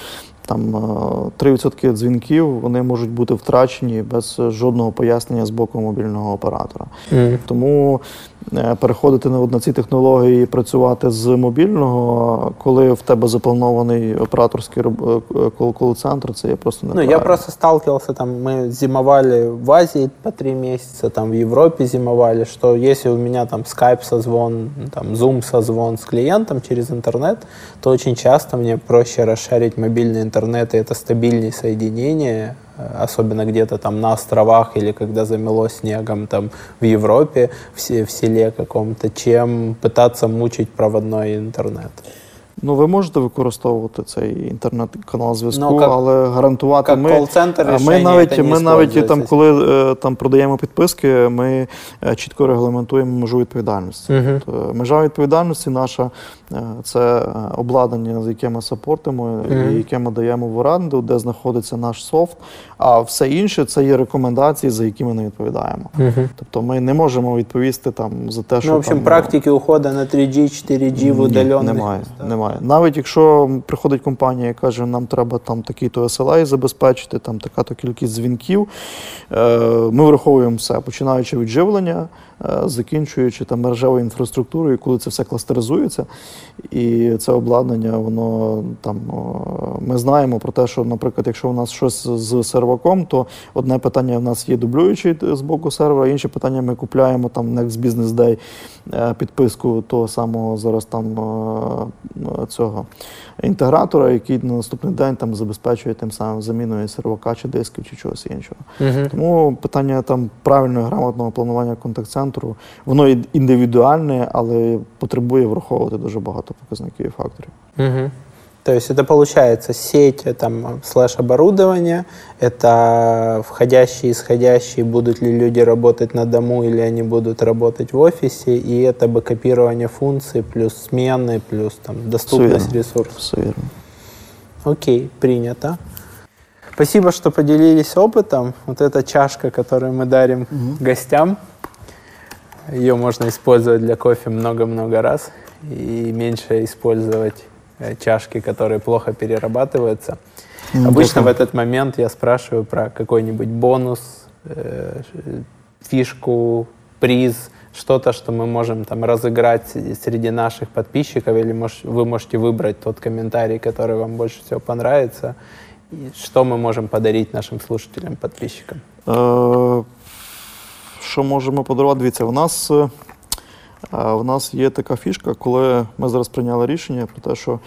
там е, 3% дзвінків вони можуть бути втрачені без жодного пояснення з боку мобільного оператора. Тому е, переходити на, на ці технології і працювати з мобільного, коли в тебе запланований операторський е, кол- кол-центр, це є просто Ну, я просто сталкивался, там, мы зимовали в Азии по три месяца, там, в Европе зимовали, что если у меня там скайп созвон, там, зум созвон с клиентом через интернет, то очень часто мне проще расшарить мобильный интернет, и это стабильнее соединение, э, особенно где-то там на островах или когда замело снегом там в Европе, в, в селе каком-то, чем пытаться мучить проводной интернет. Ну, ви можете використовувати цей інтернет-канал зв'язку, Ну, але гарантувати Як ми. колл-центр А Ми навіть, ми навіть там, коли е, там продаємо підписки, ми е, чітко регламентуємо межу відповідальності. Мгм. Тобто, межа відповідальності наша е, це е, обладнання, з яке ми сапортимо, Мгм. і яке ми даємо в оренду, де знаходиться наш софт. А все інше це є рекомендації, за які ми не відповідаємо. Мгм. Тобто ми не можемо відповісти там за те, що Ну, в общем, там, практики ухода на 3G, 4G в ні, удаленных немає, местах. Немає. Навіть якщо приходить компанія і каже, нам треба там такий-то SLA забезпечити, там така-то кількість дзвінків, е, ми враховуємо все, починаючи від живлення, закінчуючи там мережевою інфраструктурою, коли це все кластеризується, і це обладнання, воно там ми знаємо про те, що, наприклад, якщо у нас щось з серваком, то одне питання в нас є дублюючий з боку сервера, інше питання ми купляємо там Next Business Day е, підписку того самого зараз там е, е, цього інтегратора, який на наступний день там забезпечує тим самим заміною сервака чи дисків чи чогось іншого. Мгм. Тому питання там правильного грамотного планування контакт-центру, воно індивідуальне, але потребує враховувати дуже багато показників і факторів. Мгм. То есть это получается сеть там слэш оборудование, это входящие, исходящие, будут ли люди работать на дому или они будут работать в офисе, и это бэкопирование функций, плюс смены, плюс там доступность верно. ресурсов. Все вірно. Окей, принято. Спасибо, что поделились опытом. Вот эта чашка, которую мы дарим гостям, ее можно использовать для кофе много-много раз и меньше использовать чашки, которые плохо перерабатываются. Ну, Обычно в этот момент я спрашиваю про какой-нибудь бонус, э, фишку, приз, что-то, что мы можем там разыграть среди наших подписчиков, или мож- вы можете выбрать тот комментарий, который вам больше всего понравится, и что мы можем подарить нашим слушателям, подписчикам. Що можемо подарувати? Дивіться, у нас, е, у нас є така фішка, коли ми зараз прийняли рішення про те, що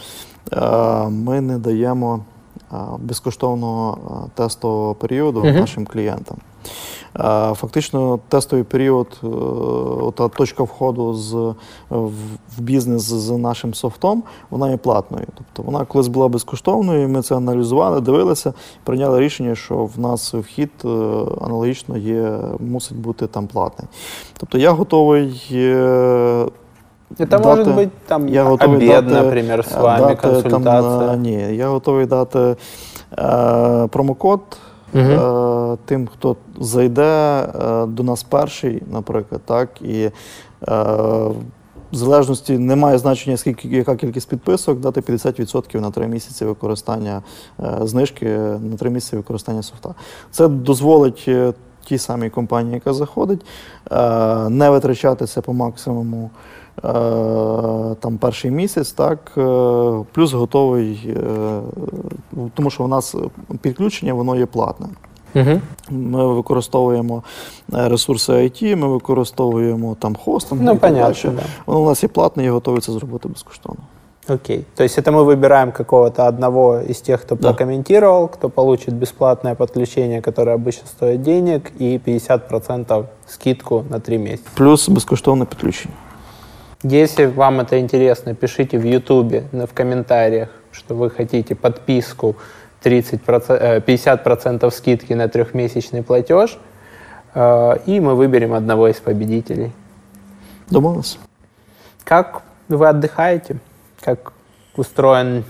е, ми не даємо е, безкоштовного е, тестового періоду нашим клієнтам. Е, Фактично, тестовий період, е, та точка входу з, в, в бізнес з нашим софтом, вона є платною. Тобто вона колись була безкоштовною, ми це аналізували, дивилися, прийняли рішення, що в нас вхід е, аналогічно є, мусить бути там платний. Тобто я готовий. е, Это дати- может быть там я готовий обед, дати, например, с е, вами, дати, консультация. Там, е, ні, я готовий дати е, промокод Е, тим, хто зайде е, до нас перший, наприклад, так, і е, в залежності немає значення, скільки яка кількість підписок, дати 50% на 3 місяці використання знижки на 3 місяці використання софта. Це дозволить тій самій компанії, яка заходить, не витрачатися по максимуму. е, Там перший місяць, так е, плюс готовий, е, тому що у нас підключення воно є платне. Мгм. Ми використовуємо е, ресурси IT, ми використовуємо там хостинг. Ну, і так понятно, далі. да. Воно у нас є платне і готові це зробити безкоштовно. Окей. То есть это мы выбираем какого-то одного из тех, кто Да. прокомментировал, кто получит бесплатное подключение, которое обычно стоит денег, и 50% скидку на 3 месяца. Плюс безкоштовне підключення. Если вам это интересно, пишите в Ютубе, на- в комментариях, что вы хотите подписку 30%, э, 50% скидки на трехмесячный платеж, э, и мы выберем одного из победителей. Домовилися? Как вы отдыхаете? Как устроен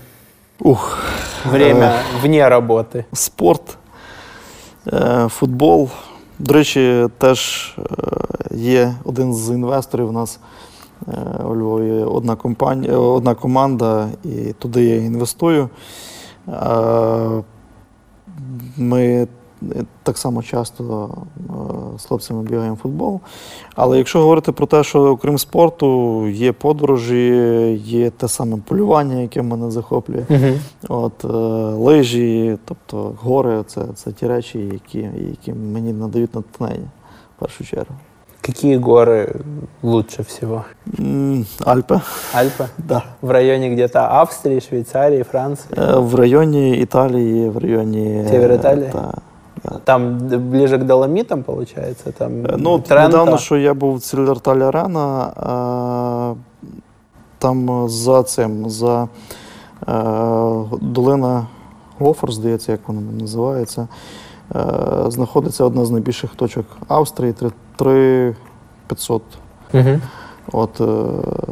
Ух, время вне работы? спорт, е, футбол. До речі, теж е, є один з інвесторів у нас е, у Львові одна компанія, одна команда, і туди я інвестую. Е, Ми так само часто е, з хлопцями бігаємо в футбол. Але якщо говорити про те, що окрім спорту, є подорожі, є те саме полювання, яке мене захоплює. От, е, лижі, тобто гори це, це ті речі, які, які мені надають натхнення в першу чергу. Какие горы лучше всего? М, Альпи, Альпы? да. В районе где-то Австрии, Швейцарии, Франции? Е, В районі Італії, в районі. Север Італії? Та, Там ближе к Доломитам, получается? Там Е, Ну, от Тренто? недавно, що я був в Цілерталі Арена, е, там за цим, за е, долина Гофор, здається, як вона називається. Е, знаходиться одна з найбільших точок Австрії 3500. Мгм. От, е,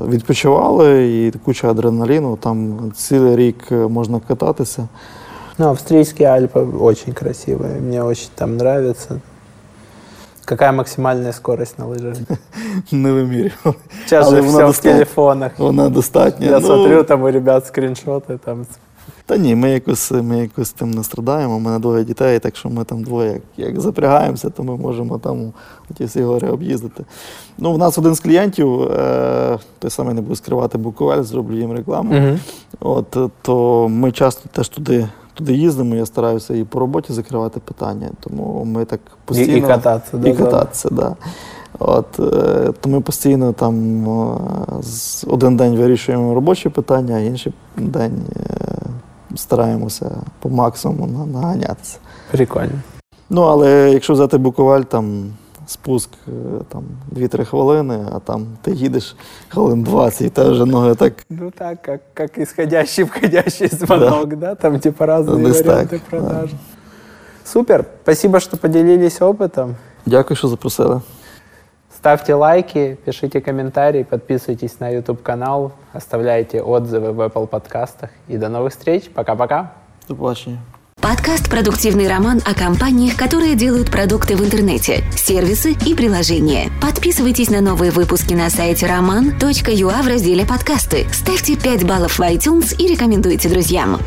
відпочивали і куча адреналіну, там цілий рік е, можна кататися. Ну, австрийские Альпы очень красивые. Мне очень там нравится. Какая максимальная скорость на лыжах? Не вимірювали. Сейчас Але же вона все в достатня. телефонах. Вона достатня. Я Ну, смотрю, там у ребят скриншоты, там та ні, ми якось, ми якось тим не страдаємо. У мене двоє дітей, так що ми там двоє, як, як запрягаємося, то ми можемо там ті всі гори об'їздити. Ну, в нас один з клієнтів, е, той самий не буду скривати Буковель, зроблю їм рекламу. Мгм. От, е, то ми часто теж туди, туди їздимо. Я стараюся і по роботі закривати питання. Тому ми так постійно. и кататься. да, І кататися, да. От, е, то ми постійно там е, один день вирішуємо робочі питання, а інший день стараємося по максимуму на- наганятися. Прикольно. Ну, але якщо взяти Буковель, там спуск е, там, 2-3 хвилини, а там ти їдеш хвилин 20, і те вже ноги так Ну так, как, как исходящий, входящий звонок, да. Там типа разные Десь варианты так, продаж. Супер, спасибо, что поделились опытом. дякую, що запросили. Ставьте лайки, пишите комментарии, подписывайтесь на YouTube-канал, оставляйте отзывы в Apple подкастах. И до новых встреч. Пока-пока. До побачення. Подкаст «Продуктивный роман» о компаниях, которые делают продукты в интернете, сервисы и приложения. Подписывайтесь на новые выпуски на сайте roman.ua в разделе «Подкасты». Ставьте 5 баллов в iTunes и рекомендуйте друзьям.